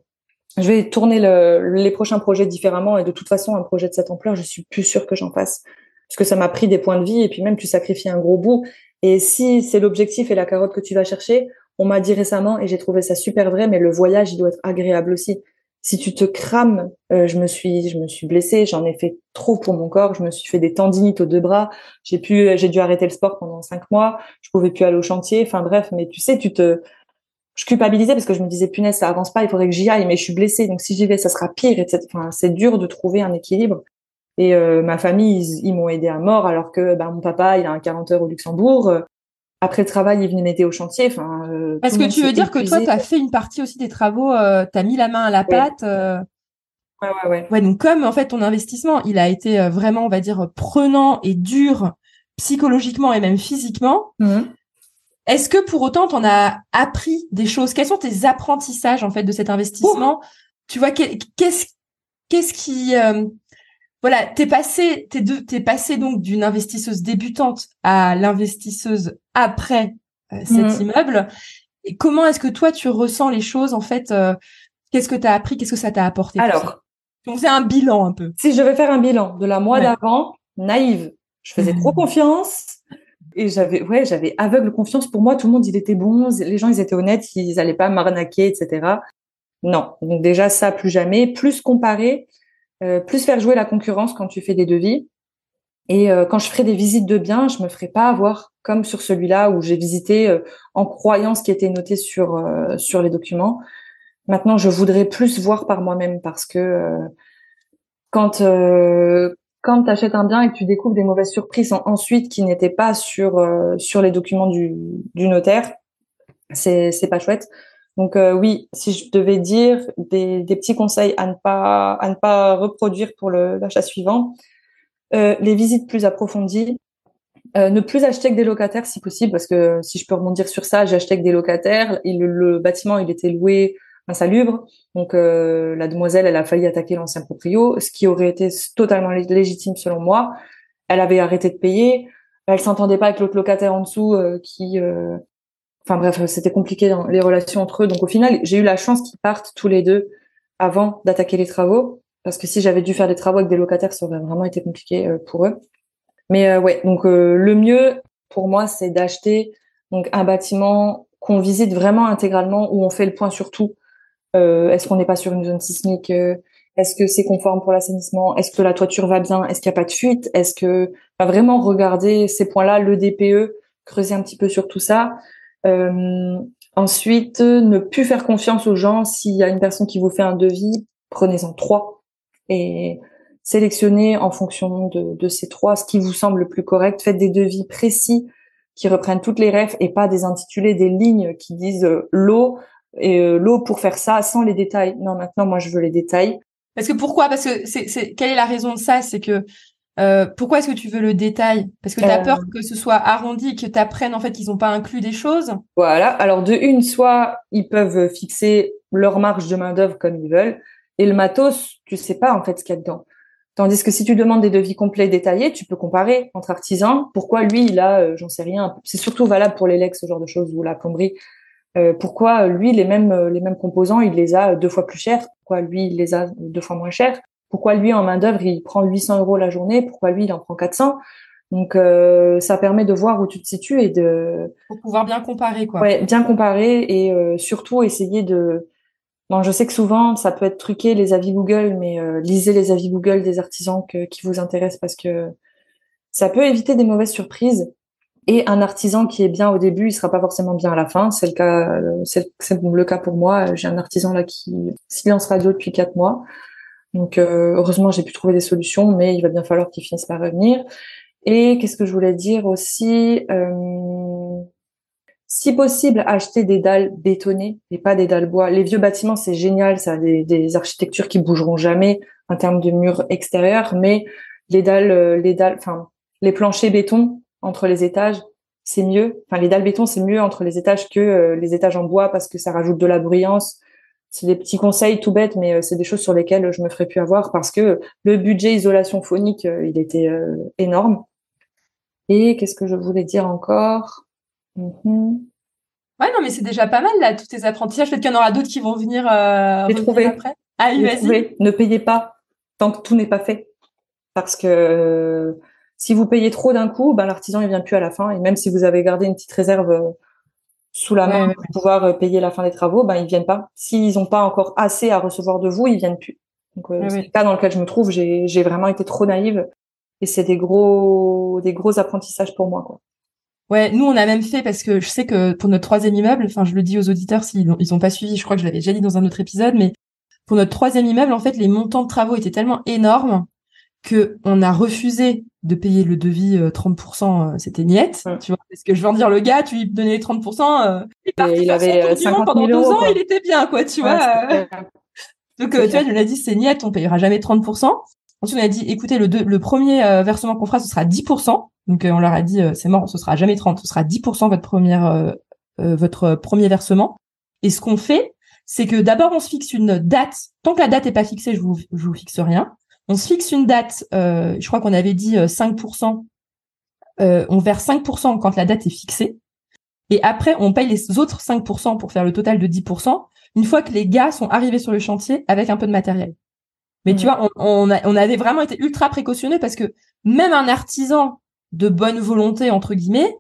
je vais tourner le, les prochains projets différemment et de toute façon, un projet de cette ampleur, je suis plus sûre que j'en fasse parce que ça m'a pris des points de vie et puis même tu sacrifies un gros bout. Et si c'est l'objectif et la carotte que tu vas chercher, on m'a dit récemment et j'ai trouvé ça super vrai, mais le voyage, il doit être agréable aussi si tu te crames, euh, je me suis, je me suis blessée, j'en ai fait trop pour mon corps, je me suis fait des tendinites aux deux bras, j'ai pu, j'ai dû arrêter le sport pendant cinq mois, je pouvais plus aller au chantier, enfin bref, mais tu sais, tu te, je culpabilisais parce que je me disais punaise, ça avance pas, il faudrait que j'y aille, mais je suis blessée, donc si j'y vais, ça sera pire. Enfin, c'est dur de trouver un équilibre. Et euh, ma famille, ils, m'ont aidé à mort, alors que bah, mon papa, il a un 40 heures au Luxembourg après le travail, il venait m'aider au chantier. Enfin, euh, Est-ce que tu veux dire que toi, tu as fait une partie aussi des travaux, euh, tu as mis la main à la pâte euh... Ouais, ouais, ouais. Ouais, donc comme en fait ton investissement, il a été euh, vraiment, on va dire, prenant et dur psychologiquement et même physiquement. Mmh. Est-ce que pour autant, tu en as appris des choses? Quels sont tes apprentissages en fait de cet investissement? Tu vois, qu'est-ce qu'est-ce qui euh, voilà, t'es passé, t'es, t'es passé donc d'une investisseuse débutante à l'investisseuse après euh, cet mmh. immeuble. Et comment est-ce que toi tu ressens les choses en fait euh, Qu'est-ce que tu as appris Qu'est-ce que ça t'a apporté Alors, on faisait un bilan un peu. Si je vais faire un bilan de la mois d'avant, naïve, je faisais trop confiance et j'avais ouais j'avais aveugle confiance. Pour moi tout le monde il était bon les gens ils étaient honnêtes ils allaient pas m'arnaquer etc non. Donc déjà ça plus jamais. Plus comparé plus faire jouer la concurrence quand tu fais des devis. Et euh, quand je ferai des visites de biens, je me ferai pas avoir comme sur celui-là où j'ai visité euh, en croyant ce qui était noté sur sur les documents. Maintenant, je voudrais plus voir par moi-même parce que quand quand tu achètes un bien et que tu découvres des mauvaises surprises ensuite qui n'étaient pas sur sur les documents du, du notaire, c'est c'est pas chouette. Donc euh, oui, si je devais dire des, petits conseils à ne pas à ne pas reproduire pour l'achat suivant, euh, les visites plus approfondies, euh, ne plus acheter que des locataires si possible, parce que si je peux rebondir sur ça, j'ai acheté que des locataires. Le, bâtiment, il était loué insalubre, donc la demoiselle, elle a failli attaquer l'ancien proprio, ce qui aurait été totalement légitime selon moi. Elle avait arrêté de payer, elle s'entendait pas avec l'autre locataire en dessous qui Enfin bref, c'était compliqué dans les relations entre eux. Donc au final, j'ai eu la chance qu'ils partent tous les deux avant d'attaquer les travaux, parce que si j'avais dû faire des travaux avec des locataires, ça aurait vraiment été compliqué euh, pour eux. Mais euh, ouais, donc euh, le mieux pour moi, c'est d'acheter donc un bâtiment qu'on visite vraiment intégralement, où on fait le point sur tout. Est-ce qu'on n'est pas sur une zone sismique Est-ce que c'est conforme pour l'assainissement Est-ce que la toiture va bien Est-ce qu'il n'y a pas de fuite Est-ce que vraiment regarder ces points-là, le DPE, creuser un petit peu sur tout ça. Euh, ensuite, ne plus faire confiance aux gens. S'il y a une personne qui vous fait un devis, prenez-en trois et sélectionnez en fonction de, ces trois ce qui vous semble le plus correct. Faites des devis précis qui reprennent toutes les rêves et pas des intitulés, des lignes qui disent euh, l'eau et euh, l'eau pour faire ça sans les détails. Non, maintenant moi je veux les détails. Parce que pourquoi? Parce que c'est quelle est la raison de ça? C'est que euh, pourquoi est-ce que tu veux le détail? Parce que tu as peur euh. que ce soit arrondi, que tu apprennes en fait qu'ils n'ont pas inclus des choses? Voilà. Alors de une, soit ils peuvent fixer leur marge de main d'œuvre comme ils veulent, et le matos, tu sais pas en fait ce qu'il y a dedans. Tandis que si tu demandes des devis complets détaillés, tu peux comparer entre artisans. Pourquoi lui, il a, euh, j'en sais rien. C'est surtout valable pour les legs, ce genre de choses, ou la plomberie. Euh, pourquoi lui, les mêmes, les mêmes composants, il les a deux fois plus chers? Pourquoi lui, il les a deux fois moins chers? Pourquoi lui, en main d'œuvre, il prend 800 euros la journée Pourquoi lui, il en prend 400 donc euh, ça permet de voir où tu te situes et de pour pouvoir bien comparer quoi. Ouais, bien comparer et euh, surtout essayer de Bon, je sais que souvent ça peut être truqué les avis Google, mais euh, lisez les avis Google des artisans qui vous intéressent parce que ça peut éviter des mauvaises surprises. Et un artisan qui est bien au début, il sera pas forcément bien à la fin. C'est le cas, c'est le cas pour moi. J'ai un artisan là qui silence radio depuis quatre mois. Donc heureusement j'ai pu trouver des solutions, mais il va bien falloir qu'il finisse par revenir. Et qu'est-ce que je voulais dire aussi euh, Si possible, acheter des dalles bétonnées et pas des dalles bois. Les vieux bâtiments, c'est génial, ça a des, architectures qui bougeront jamais en termes de murs extérieurs, mais les dalles, euh, les dalles, enfin les planchers béton entre les étages, c'est mieux. Enfin les dalles béton, c'est mieux entre les étages que euh, les étages en bois parce que ça rajoute de la bruyance c'est des petits conseils tout bêtes, mais euh, c'est des choses sur lesquelles je me ferais plus avoir parce que le budget isolation phonique, il était énorme. Et qu'est-ce que je voulais dire encore? Mhm. Ouais, non, mais c'est déjà pas mal, là, tous tes apprentissages. Peut-être qu'il y en aura d'autres qui vont venir, euh, après. Ah, vas-y. Ne payez pas tant que tout n'est pas fait. Parce que euh, si vous payez trop d'un coup, ben, l'artisan, il vient plus à la fin. Et même si vous avez gardé une petite réserve euh, sous la main pour pouvoir euh, payer la fin des travaux, ben, ils viennent pas. S'ils n'ont pas encore assez à recevoir de vous, ils viennent plus. Donc, c'est le cas dans lequel je me trouve. J'ai vraiment été trop naïve et c'est des gros des gros apprentissages pour moi quoi. Ouais, nous on a même fait parce que je sais que pour notre troisième immeuble, enfin je le dis aux auditeurs s'ils n'ont ils ont pas suivi, je crois que je l'avais déjà dit dans un autre épisode, mais pour notre troisième immeuble, en fait, les montants de travaux étaient tellement énormes que on a refusé de payer le devis 30%, euh, euh, c'était niette, tu vois, parce que je veux en dire le gars, tu lui donnais les 30%, euh, il, il avait 50 pendant deux ans, il était bien, quoi, tu vois. Donc, tu vois, je lui ai dit, c'est niette, on payera jamais 30%. Ensuite, on a dit, écoutez, le, le premier euh, versement qu'on fera, ce sera 10%. Donc, euh, on leur a dit, euh, c'est mort, ce sera jamais 30, ce sera 10% votre première, votre premier versement. Et ce qu'on fait, c'est que d'abord, on se fixe une date. Tant que la date est pas fixée, je vous, je vous fixe rien. On se fixe une date. je crois qu'on avait dit 5%. on verse 5% quand la date est fixée. Et après, on paye les autres 5% pour faire le total de 10%, une fois que les gars sont arrivés sur le chantier avec un peu de matériel. Mais tu vois, on, on, avait vraiment été ultra précautionneux parce que même un artisan de bonne volonté, entre guillemets,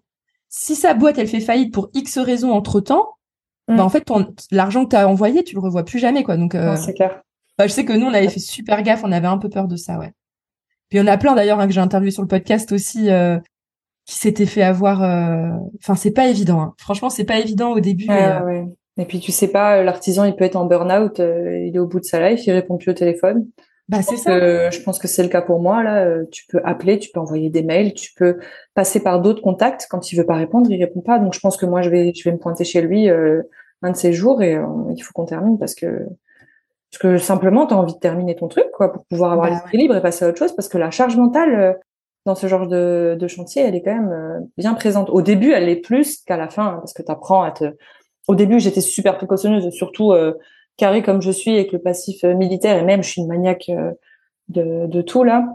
si sa boîte, elle fait faillite pour X raisons entre-temps, mm. bah, en fait, l'argent que tu as envoyé, tu le revois plus jamais. quoi. Donc, euh, c'est clair. Bah, je sais que nous, on avait fait super gaffe, on avait un peu peur de ça, ouais. Puis on a plein d'ailleurs hein, que j'ai interviewé sur le podcast aussi euh, qui s'étaient fait avoir. Euh, enfin, c'est pas évident. Hein. Franchement, c'est pas évident au début. ouais. Et puis tu sais pas, euh, l'artisan il peut être en burn-out, euh, il est au bout de sa life, il répond plus au téléphone. Bah c'est ça. je pense que c'est le cas pour moi là. Euh, tu peux appeler, tu peux envoyer des mails, tu peux passer par d'autres contacts. Quand il veut pas répondre, il répond pas. Donc je pense que moi je vais je vais me pointer chez lui un de ces jours et il faut qu'on termine parce que parce que simplement tu as envie de terminer ton truc quoi pour pouvoir avoir bah, l'équilibre et passer à autre chose parce que la charge mentale dans ce genre de, de chantier elle est quand même bien présente. Au début elle est plus qu'à la fin hein, parce que tu apprends à te au début, j'étais super précautionneuse, surtout euh, carré comme je suis avec le passif euh, militaire et même je suis une maniaque euh, de, de, tout là.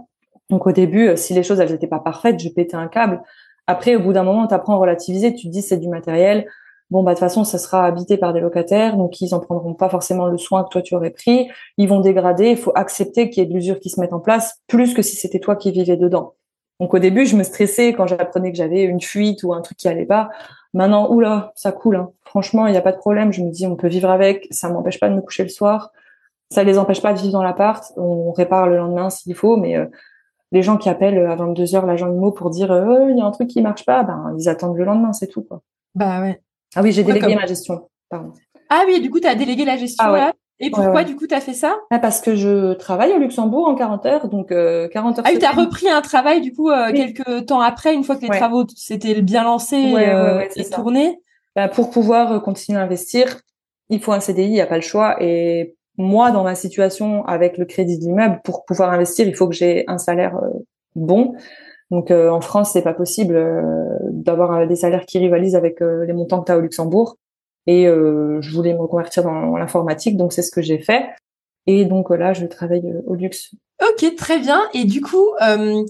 Donc au début, euh, si les choses elles n'étaient pas parfaites, je pétais un câble. Après, au bout d'un moment, tu apprends à relativiser, tu te dis c'est du matériel. Bon bah de toute façon, ça sera habité par des locataires, donc ils en prendront pas forcément le soin que toi tu aurais pris. Ils vont dégrader. Il faut accepter qu'il y ait de l'usure qui se mette en place, plus que si c'était toi qui vivais dedans. Donc au début, je me stressais quand j'apprenais que j'avais une fuite ou un truc qui allait pas. Maintenant, oula, ça coule. Hein. Franchement, il n'y a pas de problème. Je me dis, on peut vivre avec. Ça m'empêche pas de me coucher le soir. Ça les empêche pas de vivre dans l'appart. On répare le lendemain s'il faut, mais euh, les gens qui appellent à 22 heures l'agent IMO pour dire, euh, il y a un truc qui marche pas, ben ils attendent le lendemain, c'est tout quoi. Bah ouais. Ah oui, j'ai délégué ma gestion. Pardon. Ah oui, du coup, tu as délégué la gestion ah là. Et pourquoi du coup tu as fait ça? Ah, Parce que je travaille au Luxembourg en 40 heures, donc euh, 40 heures. Ah oui, tu as repris un travail du coup euh, quelques temps après, une fois que les travaux s'étaient bien lancés euh, et tournés. Bah, pour pouvoir euh, continuer à investir, il faut un CDI, il n'y a pas le choix. Et moi, dans ma situation avec le crédit d'immeuble, pour pouvoir investir, il faut que j'ai un salaire euh, bon. Donc en France, c'est pas possible d'avoir des salaires qui rivalisent avec les montants que tu as au Luxembourg. Et euh, je voulais me reconvertir dans l'informatique, donc c'est ce que j'ai fait. Et donc là, je travaille euh, au luxe Ok, très bien. Et du coup, euh,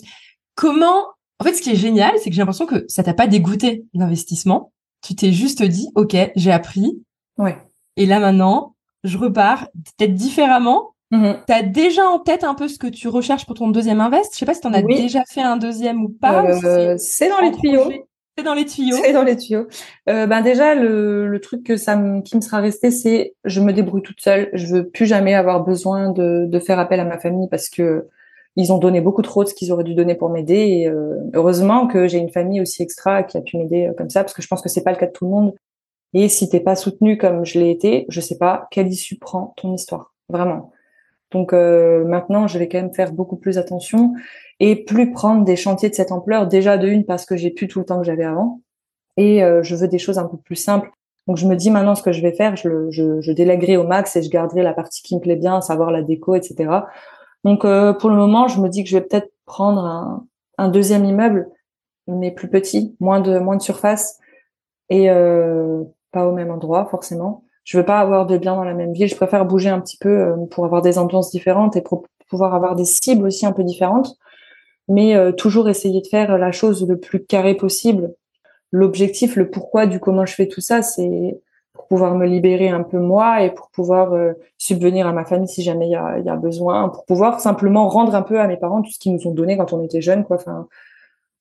comment En fait, ce qui est génial, c'est que j'ai l'impression que ça t'a pas dégoûté l'investissement. Tu t'es juste dit, ok, j'ai appris. Ouais. Et là maintenant, je repars peut-être différemment. Mhm. Tu as déjà en tête un peu ce que tu recherches pour ton deuxième invest? Je sais pas si tu en as Oui. déjà fait un deuxième ou pas. si Euh, c'est dans les tuyaux. C'est dans les tuyaux. C'est dans les tuyaux. Euh, ben déjà, le, le truc que ça me, qui me sera resté, c'est je me débrouille toute seule. Je veux plus jamais avoir besoin de, de faire appel à ma famille parce que ils ont donné beaucoup trop de ce qu'ils auraient dû donner pour m'aider. Et euh, heureusement que j'ai une famille aussi extra qui a pu m'aider euh, comme ça parce que je pense que c'est pas le cas de tout le monde. Et si t'es pas soutenu comme je l'ai été, je sais pas quelle issue prend ton histoire, vraiment. Donc euh, maintenant, je vais quand même faire beaucoup plus attention et plus prendre des chantiers de cette ampleur. Déjà de une parce que j'ai plus tout le temps que j'avais avant et euh, je veux des choses un peu plus simples. Donc je me dis maintenant ce que je vais faire, je, le, au max et je garderai la partie qui me plaît bien, à savoir la déco, etc. Donc euh, pour le moment, je me dis que je vais peut-être prendre un, un deuxième immeuble, mais plus petit, moins de moins de surface et pas au même endroit forcément. Je veux pas avoir de biens dans la même ville. Je préfère bouger un petit peu euh, pour avoir des ambiances différentes et pour pouvoir avoir des cibles aussi un peu différentes, mais euh, toujours essayer de faire la chose le plus carré possible. L'objectif, le pourquoi du comment je fais tout ça, c'est pour pouvoir me libérer un peu moi et pour pouvoir euh, subvenir à ma famille si jamais il y a, besoin, pour pouvoir simplement rendre un peu à mes parents tout ce qu'ils nous ont donné quand on était jeunes, quoi.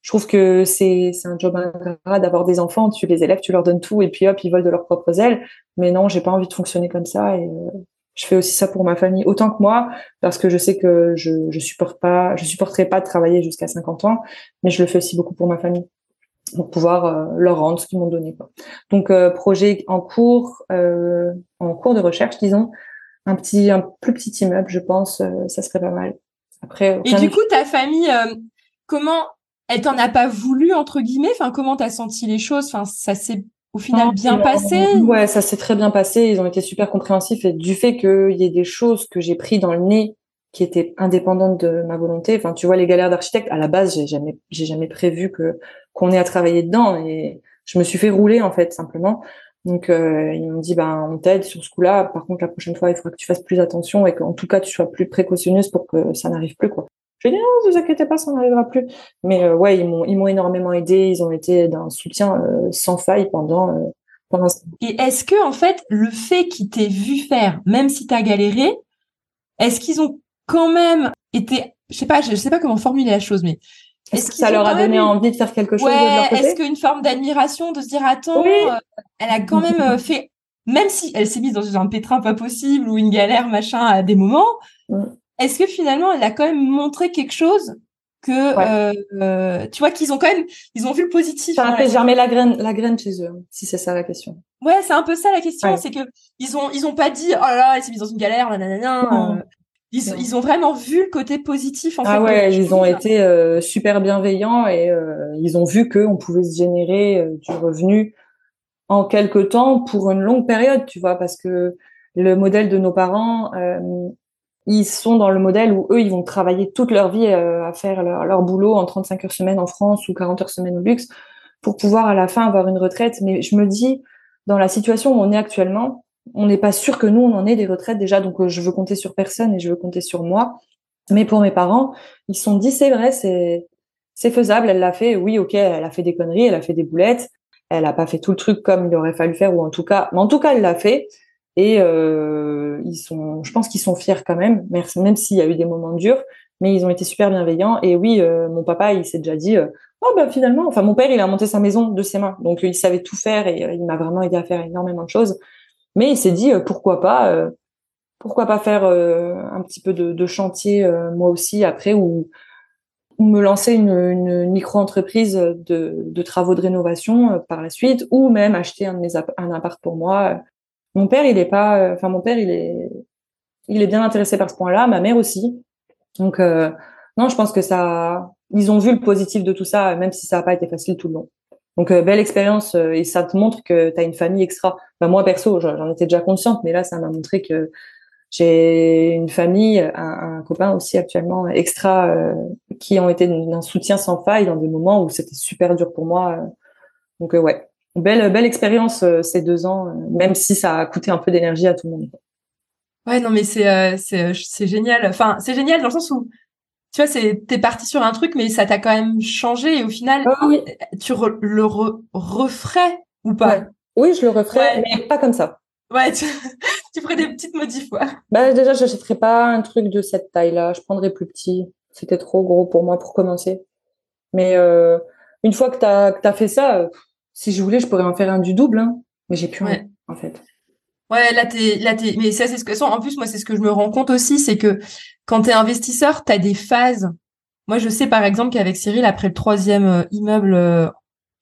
Je trouve que c'est c'est un job ingrat d'avoir des enfants. Tu les élèves, tu leur donnes tout et puis hop, ils volent de leurs propres ailes. Mais non, j'ai pas envie de fonctionner comme ça et euh, je fais aussi ça pour ma famille autant que moi parce que je sais que je je supporte pas, je supporterai pas de travailler jusqu'à 50 ans, mais je le fais aussi beaucoup pour ma famille pour pouvoir euh, leur rendre ce qu'ils m'ont donné. Quoi. Donc euh, projet en cours, en cours de recherche, disons, un petit, un plus petit immeuble, je pense, ça serait pas mal. Après, Et du coup, ta famille, euh, comment elle t'en a pas voulu entre guillemets? Enfin, comment t'as senti les choses? Enfin, ça s'est au final bien passé? Ouais, ça s'est très bien passé. Ils ont été super compréhensifs et du fait qu'il y ait des choses que j'ai pris dans le nez qui étaient indépendantes de ma volonté. Enfin, tu vois, les galères d'architecte, à la base, j'ai jamais, j'ai jamais prévu que qu'on ait à travailler dedans et je me suis fait rouler en fait simplement. Donc euh, ils m'ont dit ben on t'aide sur ce coup-là. Par contre la prochaine fois il faudra que tu fasses plus attention et qu'en tout cas tu sois plus précautionneuse pour que ça n'arrive plus quoi. Je non vous inquiétez pas ça n'arrivera plus. Mais euh, ouais ils m'ont ils m'ont énormément aidé. Ils ont été d'un soutien euh, sans faille pendant euh, pendant Et est-ce que en fait, le fait qu'ils t'aient vu faire, même si t'as galéré, est-ce qu'ils ont quand même été, je sais pas, je sais pas comment formuler la chose, mais Est-ce que ça leur a même donné envie de faire quelque chose de leur côté est-ce qu'une forme d'admiration de se dire attends, Oui. euh, elle a quand même fait, même si elle s'est mise dans un pétrin pas possible ou une galère machin à des moments, Mm. Est-ce que finalement elle a quand même montré quelque chose que euh, euh, tu vois qu'ils ont quand même ils ont vu le positif. Ça a fait germer la graine la graine chez eux, si c'est ça la question. Ouais, c'est un peu ça la question, Ouais. c'est que ils ont ils ont pas dit oh là là, elle s'est mise dans une galère, nanana. Euh, ils, ils ont vraiment vu le côté positif en fait. Ah de ouais, ils ont été euh, super bienveillants et euh, ils ont vu qu'on pouvait se générer du revenu en quelque temps pour une longue période, tu vois, parce que le modèle de nos parents, euh, ils sont dans le modèle où eux, ils vont travailler toute leur vie euh, à faire leur, leur boulot en 35 heures semaine en France ou 40 heures semaine au luxe pour pouvoir à la fin avoir une retraite. Mais je me dis, dans la situation où on est actuellement, on n'est pas sûr que nous, on en ait des retraites déjà, donc euh, je veux compter sur personne et je veux compter sur moi. Mais pour mes parents, ils se sont dit, c'est vrai, c'est c'est faisable, elle l'a fait, oui, ok, elle a fait des conneries, elle a fait des boulettes, elle a pas fait tout le truc comme il aurait fallu faire, ou en tout cas, mais en tout cas, elle l'a fait. Et euh, ils sont, je pense qu'ils sont fiers quand même, même s'il y a eu des moments durs, mais ils ont été super bienveillants. Et oui, euh, mon papa, il s'est déjà dit, euh, oh ben finalement, enfin mon père, il a monté sa maison de ses mains, donc il savait tout faire et euh, il m'a vraiment aidé à faire énormément de choses. Mais il s'est dit, euh, pourquoi pas, pourquoi pas faire un petit peu de, de chantier moi aussi après ou me lancer une, une micro-entreprise de, de travaux de rénovation par la suite, ou même acheter un, un appart pour moi. Mon père, il est pas, euh, enfin mon père, il est, il est bien intéressé par ce point-là, ma mère aussi. Donc euh, non, je pense que ça, ils ont vu le positif de tout ça, même si ça n'a pas été facile tout le long. Donc euh, belle expérience euh, et ça te montre que tu as une famille extra. Enfin, moi perso, j'en étais déjà consciente, mais là ça m'a montré que j'ai une famille, un, copain aussi actuellement extra euh, qui ont été d'un soutien sans faille dans des moments où c'était super dur pour moi. euh. Donc ouais, belle belle expérience euh, ces deux ans, euh, même si ça a coûté un peu d'énergie à tout le monde. Ouais, non, mais c'est c'est c'est génial. Enfin, c'est génial dans le sens où tu vois, c'est t'es parti sur un truc, mais ça t'a quand même changé et au final, Ah oui. tu re- le re- referais ou pas? Ouais. Oui, je le referai, Ouais. mais pas comme ça. Ouais, tu, tu ferais des petites modifs, ouais. Bah, déjà, j'achèterais pas un truc de cette taille-là. Je prendrais plus petit. C'était trop gros pour moi pour commencer. Mais euh, une fois que t'as que t'as fait ça, euh, si je voulais, je pourrais en faire un du double, hein. Mais j'ai plus Ouais. envie, en fait. Ouais, là t'es, là t'es, mais ça c'est ce que, en plus moi c'est ce que je me rends compte aussi, c'est que quand t'es investisseur, t'as des phases. Moi je sais par exemple qu'avec Cyril après le troisième euh, immeuble euh,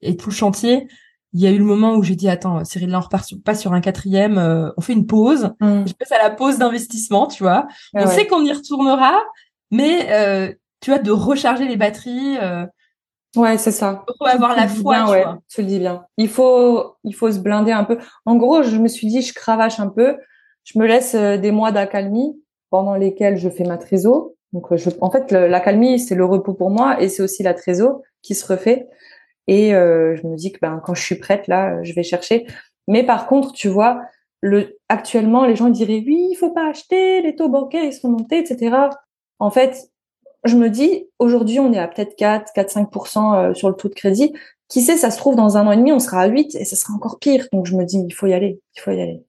et tout le chantier, il y a eu le moment où j'ai dit attends Cyril là on repart sur, pas sur un quatrième, euh, on fait une pause. Mm. Je passe à la pause d'investissement, tu vois. Ah on ouais. sait qu'on y retournera, mais euh, tu vois de recharger les batteries, euh, Ouais, c'est ça. faut avoir la foi, bien, tu ouais, vois. tu le dis bien. Il faut, il faut se blinder un peu. En gros, je me suis dit, je cravache un peu. Je me laisse euh, des mois d'accalmie pendant lesquels je fais ma trésor. Donc, euh, je, en fait, l'accalmie, c'est le repos pour moi et c'est aussi la trésor qui se refait. Et euh, je me dis que ben, quand je suis prête, là, euh, je vais chercher. Mais par contre, tu vois, le, actuellement, les gens diraient, oui, il faut pas acheter, les taux bancaires, ils sont montés, etc. En fait, je me dis, aujourd'hui, on est à peut-être 4, 4, 5% euh, sur le taux de crédit. Qui sait, ça se trouve, dans un an et demi, on sera à 8 et ça sera encore pire. Donc, je me dis, il faut y aller, il faut y aller.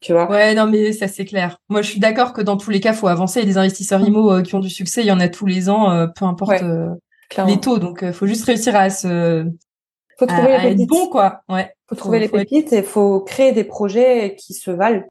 Tu vois? Ouais, non, mais ça c'est clair. Moi, je suis d'accord que dans tous les cas, faut avancer. Et des investisseurs IMO euh, qui ont du succès, il y en a tous les ans, euh, peu importe Ouais. euh, les taux. Donc, faut juste réussir à se, Faut trouver à les être pépites. bon, quoi. Ouais. Faut trouver les faut être- pépites et faut créer des projets qui se valent.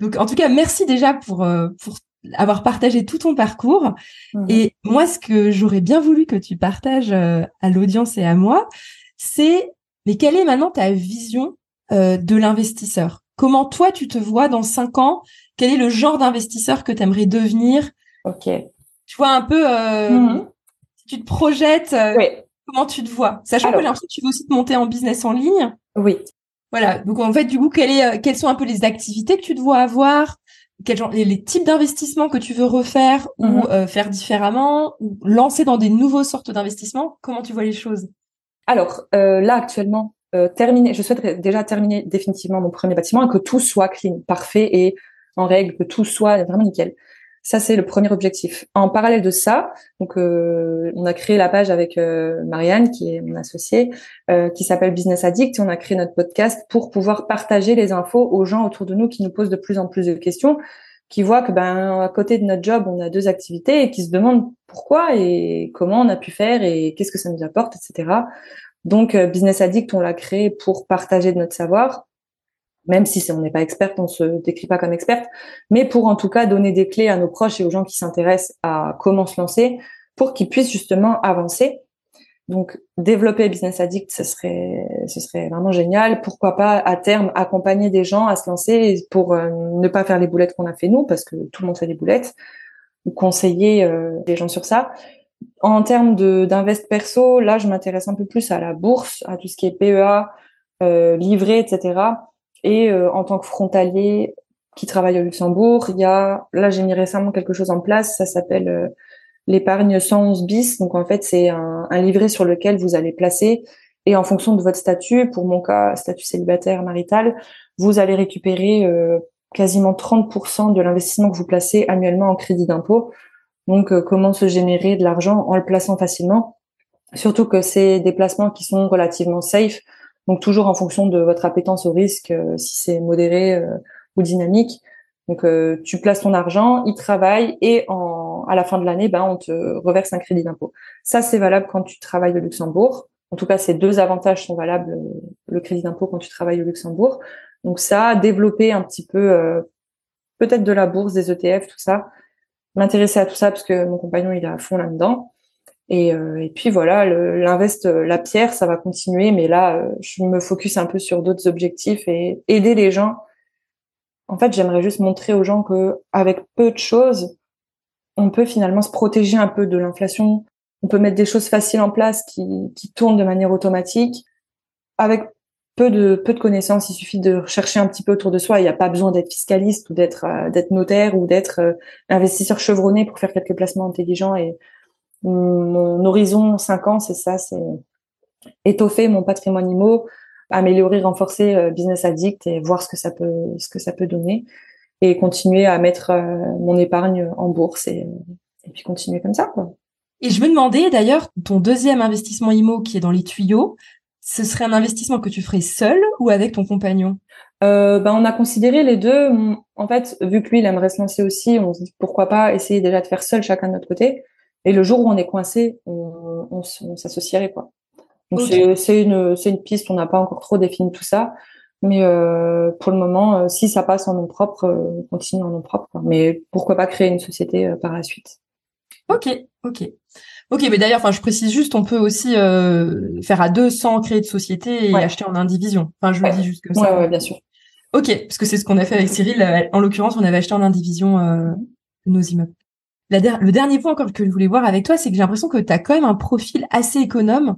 Donc, en tout cas, merci déjà pour pour avoir partagé tout ton parcours. Mhm. Et moi, ce que j'aurais bien voulu que tu partages euh, à l'audience et à moi, c'est mais quelle est maintenant ta vision euh, de l'investisseur? Comment toi tu te vois dans cinq ans? Quel est le genre d'investisseur que tu aimerais devenir? Ok. Tu vois un peu euh, si tu te projettes, euh, Oui. comment tu te vois? Sachant que j'ai l'impression que tu veux aussi te monter en business en ligne. Oui. Voilà. Donc en fait, du coup, quelle est, quelles sont un peu les activités que tu te vois avoir? Quels genre, les, les types d'investissements que tu veux refaire ou Mhm. euh, faire différemment ou lancer dans des nouveaux sortes d'investissements Comment tu vois les choses? Alors, euh, là, actuellement, euh, terminer, je souhaiterais déjà terminer définitivement mon premier bâtiment et que tout soit clean, parfait et en règle, que tout soit vraiment nickel. Ça, c'est le premier objectif. En parallèle de ça, donc euh, on a créé la page avec euh, Marianne, qui est mon associée, euh, qui s'appelle Business Addict, on a créé notre podcast pour pouvoir partager les infos aux gens autour de nous qui nous posent de plus en plus de questions, qui voient que ben à côté de notre job, on a deux activités et qui se demandent pourquoi et comment on a pu faire et qu'est-ce que ça nous apporte, etc. Donc, Business Addict, on l'a créé pour partager de notre savoir, même si on n'est pas experte, on se décrit pas comme experte, mais pour en tout cas donner des clés à nos proches et aux gens qui s'intéressent à comment se lancer, pour qu'ils puissent justement avancer. Donc, développer Business Addict, ce serait, ce serait vraiment génial. Pourquoi pas, à terme, accompagner des gens à se lancer pour euh, ne pas faire les boulettes qu'on a fait nous, parce que tout le monde fait des boulettes, ou conseiller euh, les gens sur ça. En termes d'invest perso, là, je m'intéresse un peu plus à la bourse, à tout ce qui est PEA, euh, livret, etc. Et euh, en tant que frontalier qui travaille au Luxembourg, il y a, là, j'ai mis récemment quelque chose en place, ça s'appelle euh, l'épargne 111 bis. Donc, en fait, c'est un, un livret sur lequel vous allez placer et en fonction de votre statut, pour mon cas, statut célibataire marital, vous allez récupérer euh, quasiment 30% de l'investissement que vous placez annuellement en crédit d'impôt. Donc, euh, comment se générer de l'argent en le plaçant facilement Surtout que c'est des placements qui sont relativement safe, donc toujours en fonction de votre appétence au risque, euh, si c'est modéré euh, ou dynamique. Donc, euh, tu places ton argent, il travaille et en, à la fin de l'année, ben, on te reverse un crédit d'impôt. Ça, c'est valable quand tu travailles au Luxembourg. En tout cas, ces deux avantages sont valables, le crédit d'impôt quand tu travailles au Luxembourg. Donc ça, développer un petit peu, peut-être de la bourse, des ETF, tout ça, m'intéresser à tout ça parce que mon compagnon il est à fond là-dedans. Et, euh, et puis voilà, l'invest, euh, la pierre, ça va continuer, mais là, euh, je me focus un peu sur d'autres objectifs et aider les gens. En fait, j'aimerais juste montrer aux gens que avec peu de choses, on peut finalement se protéger un peu de l'inflation. On peut mettre des choses faciles en place qui, qui tournent de manière automatique. Avec peu de peu de connaissances, il suffit de chercher un petit peu autour de soi. Il n'y a pas besoin d'être fiscaliste ou d'être euh, d'être notaire ou d'être investisseur chevronné pour faire quelques placements intelligents. Et mon horizon 5 ans, c'est ça, c'est étoffer mon patrimoine IMO, améliorer, renforcer euh, Business Addict et voir ce que ça peut ce que ça peut donner. et continuer à mettre mon épargne en bourse et, et puis continuer comme ça quoi. Et je me demandais d'ailleurs ton deuxième investissement IMO qui est dans les tuyaux, ce serait un investissement que tu ferais seul ou avec ton compagnon? Euh, ben, on a considéré les deux. En fait, vu que lui, il aimerait se lancer aussi, on se dit pourquoi pas essayer déjà de faire seul chacun de notre côté. Et le jour où on est coincé, on, on, on s'associerait quoi. Donc c'est une piste. On n'a pas encore trop défini tout ça, mais euh, pour le moment, euh, si ça passe en nom propre, euh, on continue en nom propre. Quoi. Mais pourquoi pas créer une société par la suite Ok, ok. Ok, mais d'ailleurs, enfin, je précise juste, on peut aussi euh, faire à deux sans créer de société et acheter en indivision. Enfin, je le dis juste comme ça. Ouais, bien sûr. Ok, parce que c'est ce qu'on a fait avec Cyril. En l'occurrence, on avait acheté en indivision euh, nos immeubles. Le dernier point encore que je voulais voir avec toi, c'est que j'ai l'impression que tu as quand même un profil assez économe.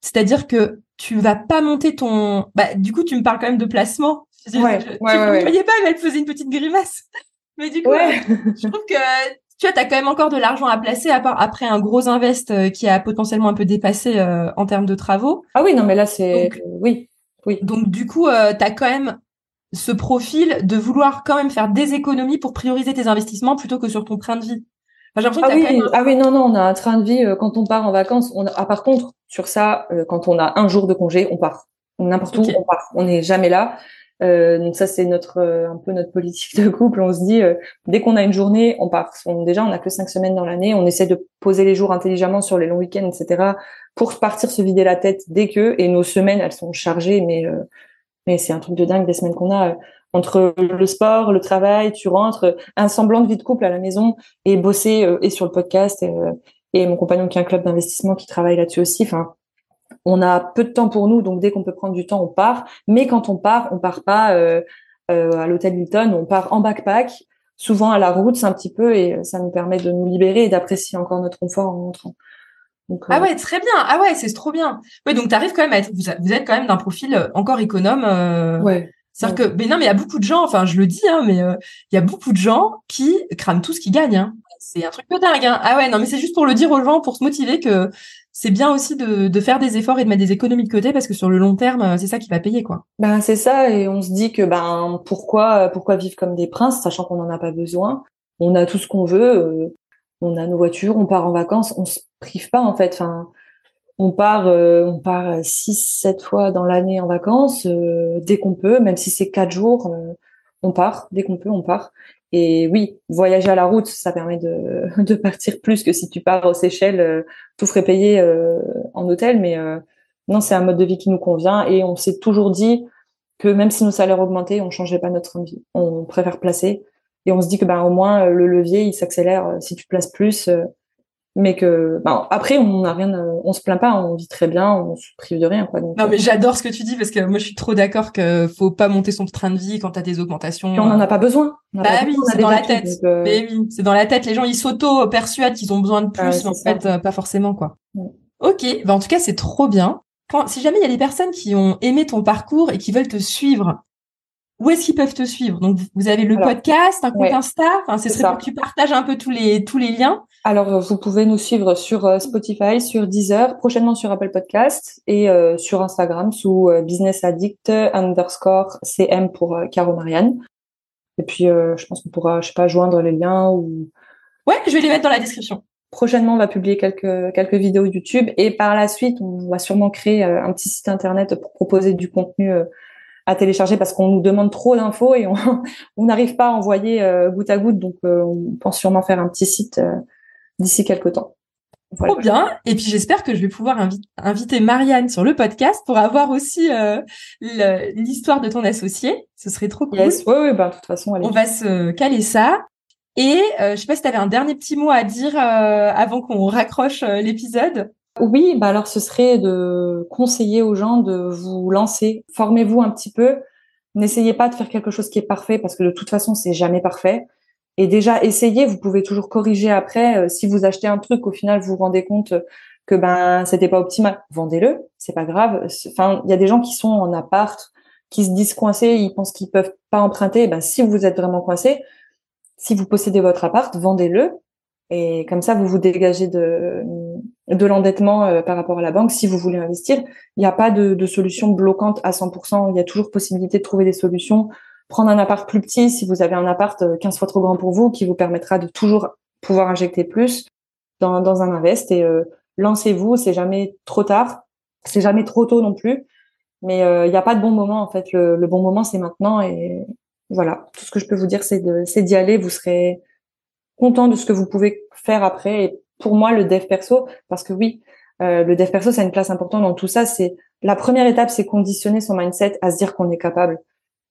C'est-à-dire que tu vas pas monter ton. Bah, du coup, tu me parles quand même de placement. Ouais, ouais, tu ne voyais pas, mais elle faisait une petite grimace. Mais du coup, je trouve que tu vois, as quand même encore de l'argent à placer à part, après un gros invest euh, qui a potentiellement un peu dépassé euh, en termes de travaux. Ah oui, non, mais là, c'est... Oui, oui. Donc, du coup, euh, tu as quand même ce profil de vouloir quand même faire des économies pour prioriser tes investissements plutôt que sur ton train de vie. Enfin, ah, oui, ah oui, non, non, on a un train de vie quand on part en vacances. On a... ah, par contre, sur ça, quand on a un jour de congé, on part. N'importe où, on part. On n'est jamais là. Euh, donc ça c'est notre euh, un peu notre politique de couple. On se dit euh, dès qu'on a une journée, on part. déjà on a que cinq semaines dans l'année. On essaie de poser les jours intelligemment sur les longs week-ends, etc. Pour partir se vider la tête dès que. Et nos semaines elles sont chargées, mais mais c'est un truc de dingue des semaines qu'on a entre le sport, le travail. Tu rentres, un semblant de vie de couple à la maison et bosser et sur le podcast. Et, et mon compagnon qui a un club d'investissement qui travaille là-dessus aussi. Enfin on a peu de temps pour nous, donc dès qu'on peut prendre du temps, on part. Mais quand on part, on part pas euh, euh, à l'hôtel Hilton, on part en backpack, souvent à la route, c'est un petit peu, et ça nous permet de nous libérer et d'apprécier encore notre confort en rentrant. ah ouais, très bien. Ah ouais, c'est trop bien. Ouais, donc tu arrives quand même à être, vous, êtes quand même d'un profil encore économe. ouais. C'est-à-dire que, mais non, mais il y a beaucoup de gens, enfin, je le dis, hein, mais il y a beaucoup de gens qui crament tout ce qu'ils gagnent. Hein. C'est un truc de dingue. Hein. Ah ouais, non, mais c'est juste pour le dire aux gens, pour se motiver que c'est bien aussi de, de, faire des efforts et de mettre des économies de côté parce que sur le long terme, euh, c'est ça qui va payer, quoi. Ben c'est ça, et on se dit que ben pourquoi pourquoi vivre comme des princes, sachant qu'on n'en a pas besoin. On a tout ce qu'on veut, euh, on a nos voitures, on part en vacances, on se prive pas en fait. Enfin, on part euh, on part six sept fois dans l'année en vacances dès qu'on peut, même si c'est quatre jours, on part dès qu'on peut, on part. Et oui, voyager à la route, ça permet de, partir plus que si tu pars aux Seychelles, euh, tout frais payé euh, en hôtel. Mais euh, non, c'est un mode de vie qui nous convient et on s'est toujours dit que même si nos salaires augmentaient, on changerait pas notre vie. On préfère placer et on se dit que ben au moins le levier il s'accélère si tu places plus mais que ben, après on n'a rien on se plaint pas on vit très bien on se prive de rien quoi non mais euh, j'adore ce que tu dis parce que moi je suis trop d'accord que faut pas monter son train de vie quand t'as des augmentations. On en a pas besoin. Bah oui c'est dans la tête. euh, mais oui c'est dans la tête. Les gens ils s'auto persuadent qu'ils ont besoin de plus mais en fait euh, pas forcément quoi. Ok bah en tout cas c'est trop bien. Si jamais il y a des personnes qui ont aimé ton parcours et qui veulent te suivre où est-ce qu'ils peuvent te suivre? Donc vous avez le podcast, un compte Insta. Enfin, ce serait pour que tu partages un peu tous les tous les liens. Alors euh, vous pouvez nous suivre sur euh, Spotify, sur Deezer, prochainement sur Apple Podcast et euh, sur Instagram sous Business Addict underscore cm pour Caro Marianne. Et puis je pense qu'on pourra, je sais pas, joindre les liens ou. Ouais, je vais les mettre dans la description. Prochainement, on va publier quelques quelques vidéos YouTube et par la suite, on va sûrement créer un petit site internet pour proposer du contenu à télécharger parce qu'on nous demande trop d'infos et on n'arrive pas à envoyer euh, goutte à goutte. Donc, euh, on pense sûrement faire un petit site euh, d'ici quelques temps. Trop bien. Et puis j'espère que je vais pouvoir inviter Marianne sur le podcast pour avoir aussi l'histoire de ton associé. Ce serait trop cool. Yes. Oui, oui, bah, de toute façon, on va se caler ça. Et je sais pas si tu avais un dernier petit mot à dire avant qu'on raccroche l'épisode. Oui, bah alors ce serait de conseiller aux gens de vous lancer. Formez-vous un petit peu. N'essayez pas de faire quelque chose qui est parfait parce que de toute façon, c'est jamais parfait. Et déjà, essayez, vous pouvez toujours corriger après. Euh, si vous achetez un truc, au final, vous vous rendez compte que ben c'était pas optimal, vendez-le, c'est pas grave. Enfin, il y a des gens qui sont en appart, qui se disent coincés, ils pensent qu'ils peuvent pas emprunter. Ben si vous êtes vraiment coincé, si vous possédez votre appart, vendez-le et comme ça, vous vous dégagez de, de l'endettement euh, par rapport à la banque. Si vous voulez investir, il n'y a pas de, de, solution bloquante à 100%. Il y a toujours possibilité de trouver des solutions prendre un appart plus petit si vous avez un appart 15 fois trop grand pour vous, qui vous permettra de toujours pouvoir injecter plus dans, dans un invest. Et lancez-vous, c'est jamais trop tard, c'est jamais trop tôt non plus. Mais il n'y a pas de bon moment en fait. Le, le bon moment c'est maintenant et voilà. Tout ce que je peux vous dire c'est d'y aller. Vous serez content de ce que vous pouvez faire après. Pour moi, le dev perso, parce que oui, euh, le dev perso, ça a une place importante dans tout ça. C'est la première étape, c'est conditionner son mindset à se dire qu'on est capable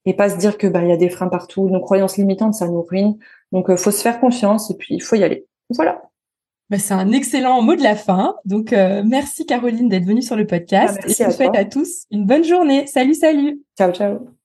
et pas se dire que bah il y a des freins partout. Nos croyances limitantes, ça nous ruine. Donc, euh, faut se faire confiance et puis il faut y aller. Voilà. Bah, c'est un excellent mot de la fin. Donc, euh, merci Caroline d'être venue sur le podcast. Ah, et je vous souhaite à tous une bonne journée. Salut, salut. Ciao, ciao.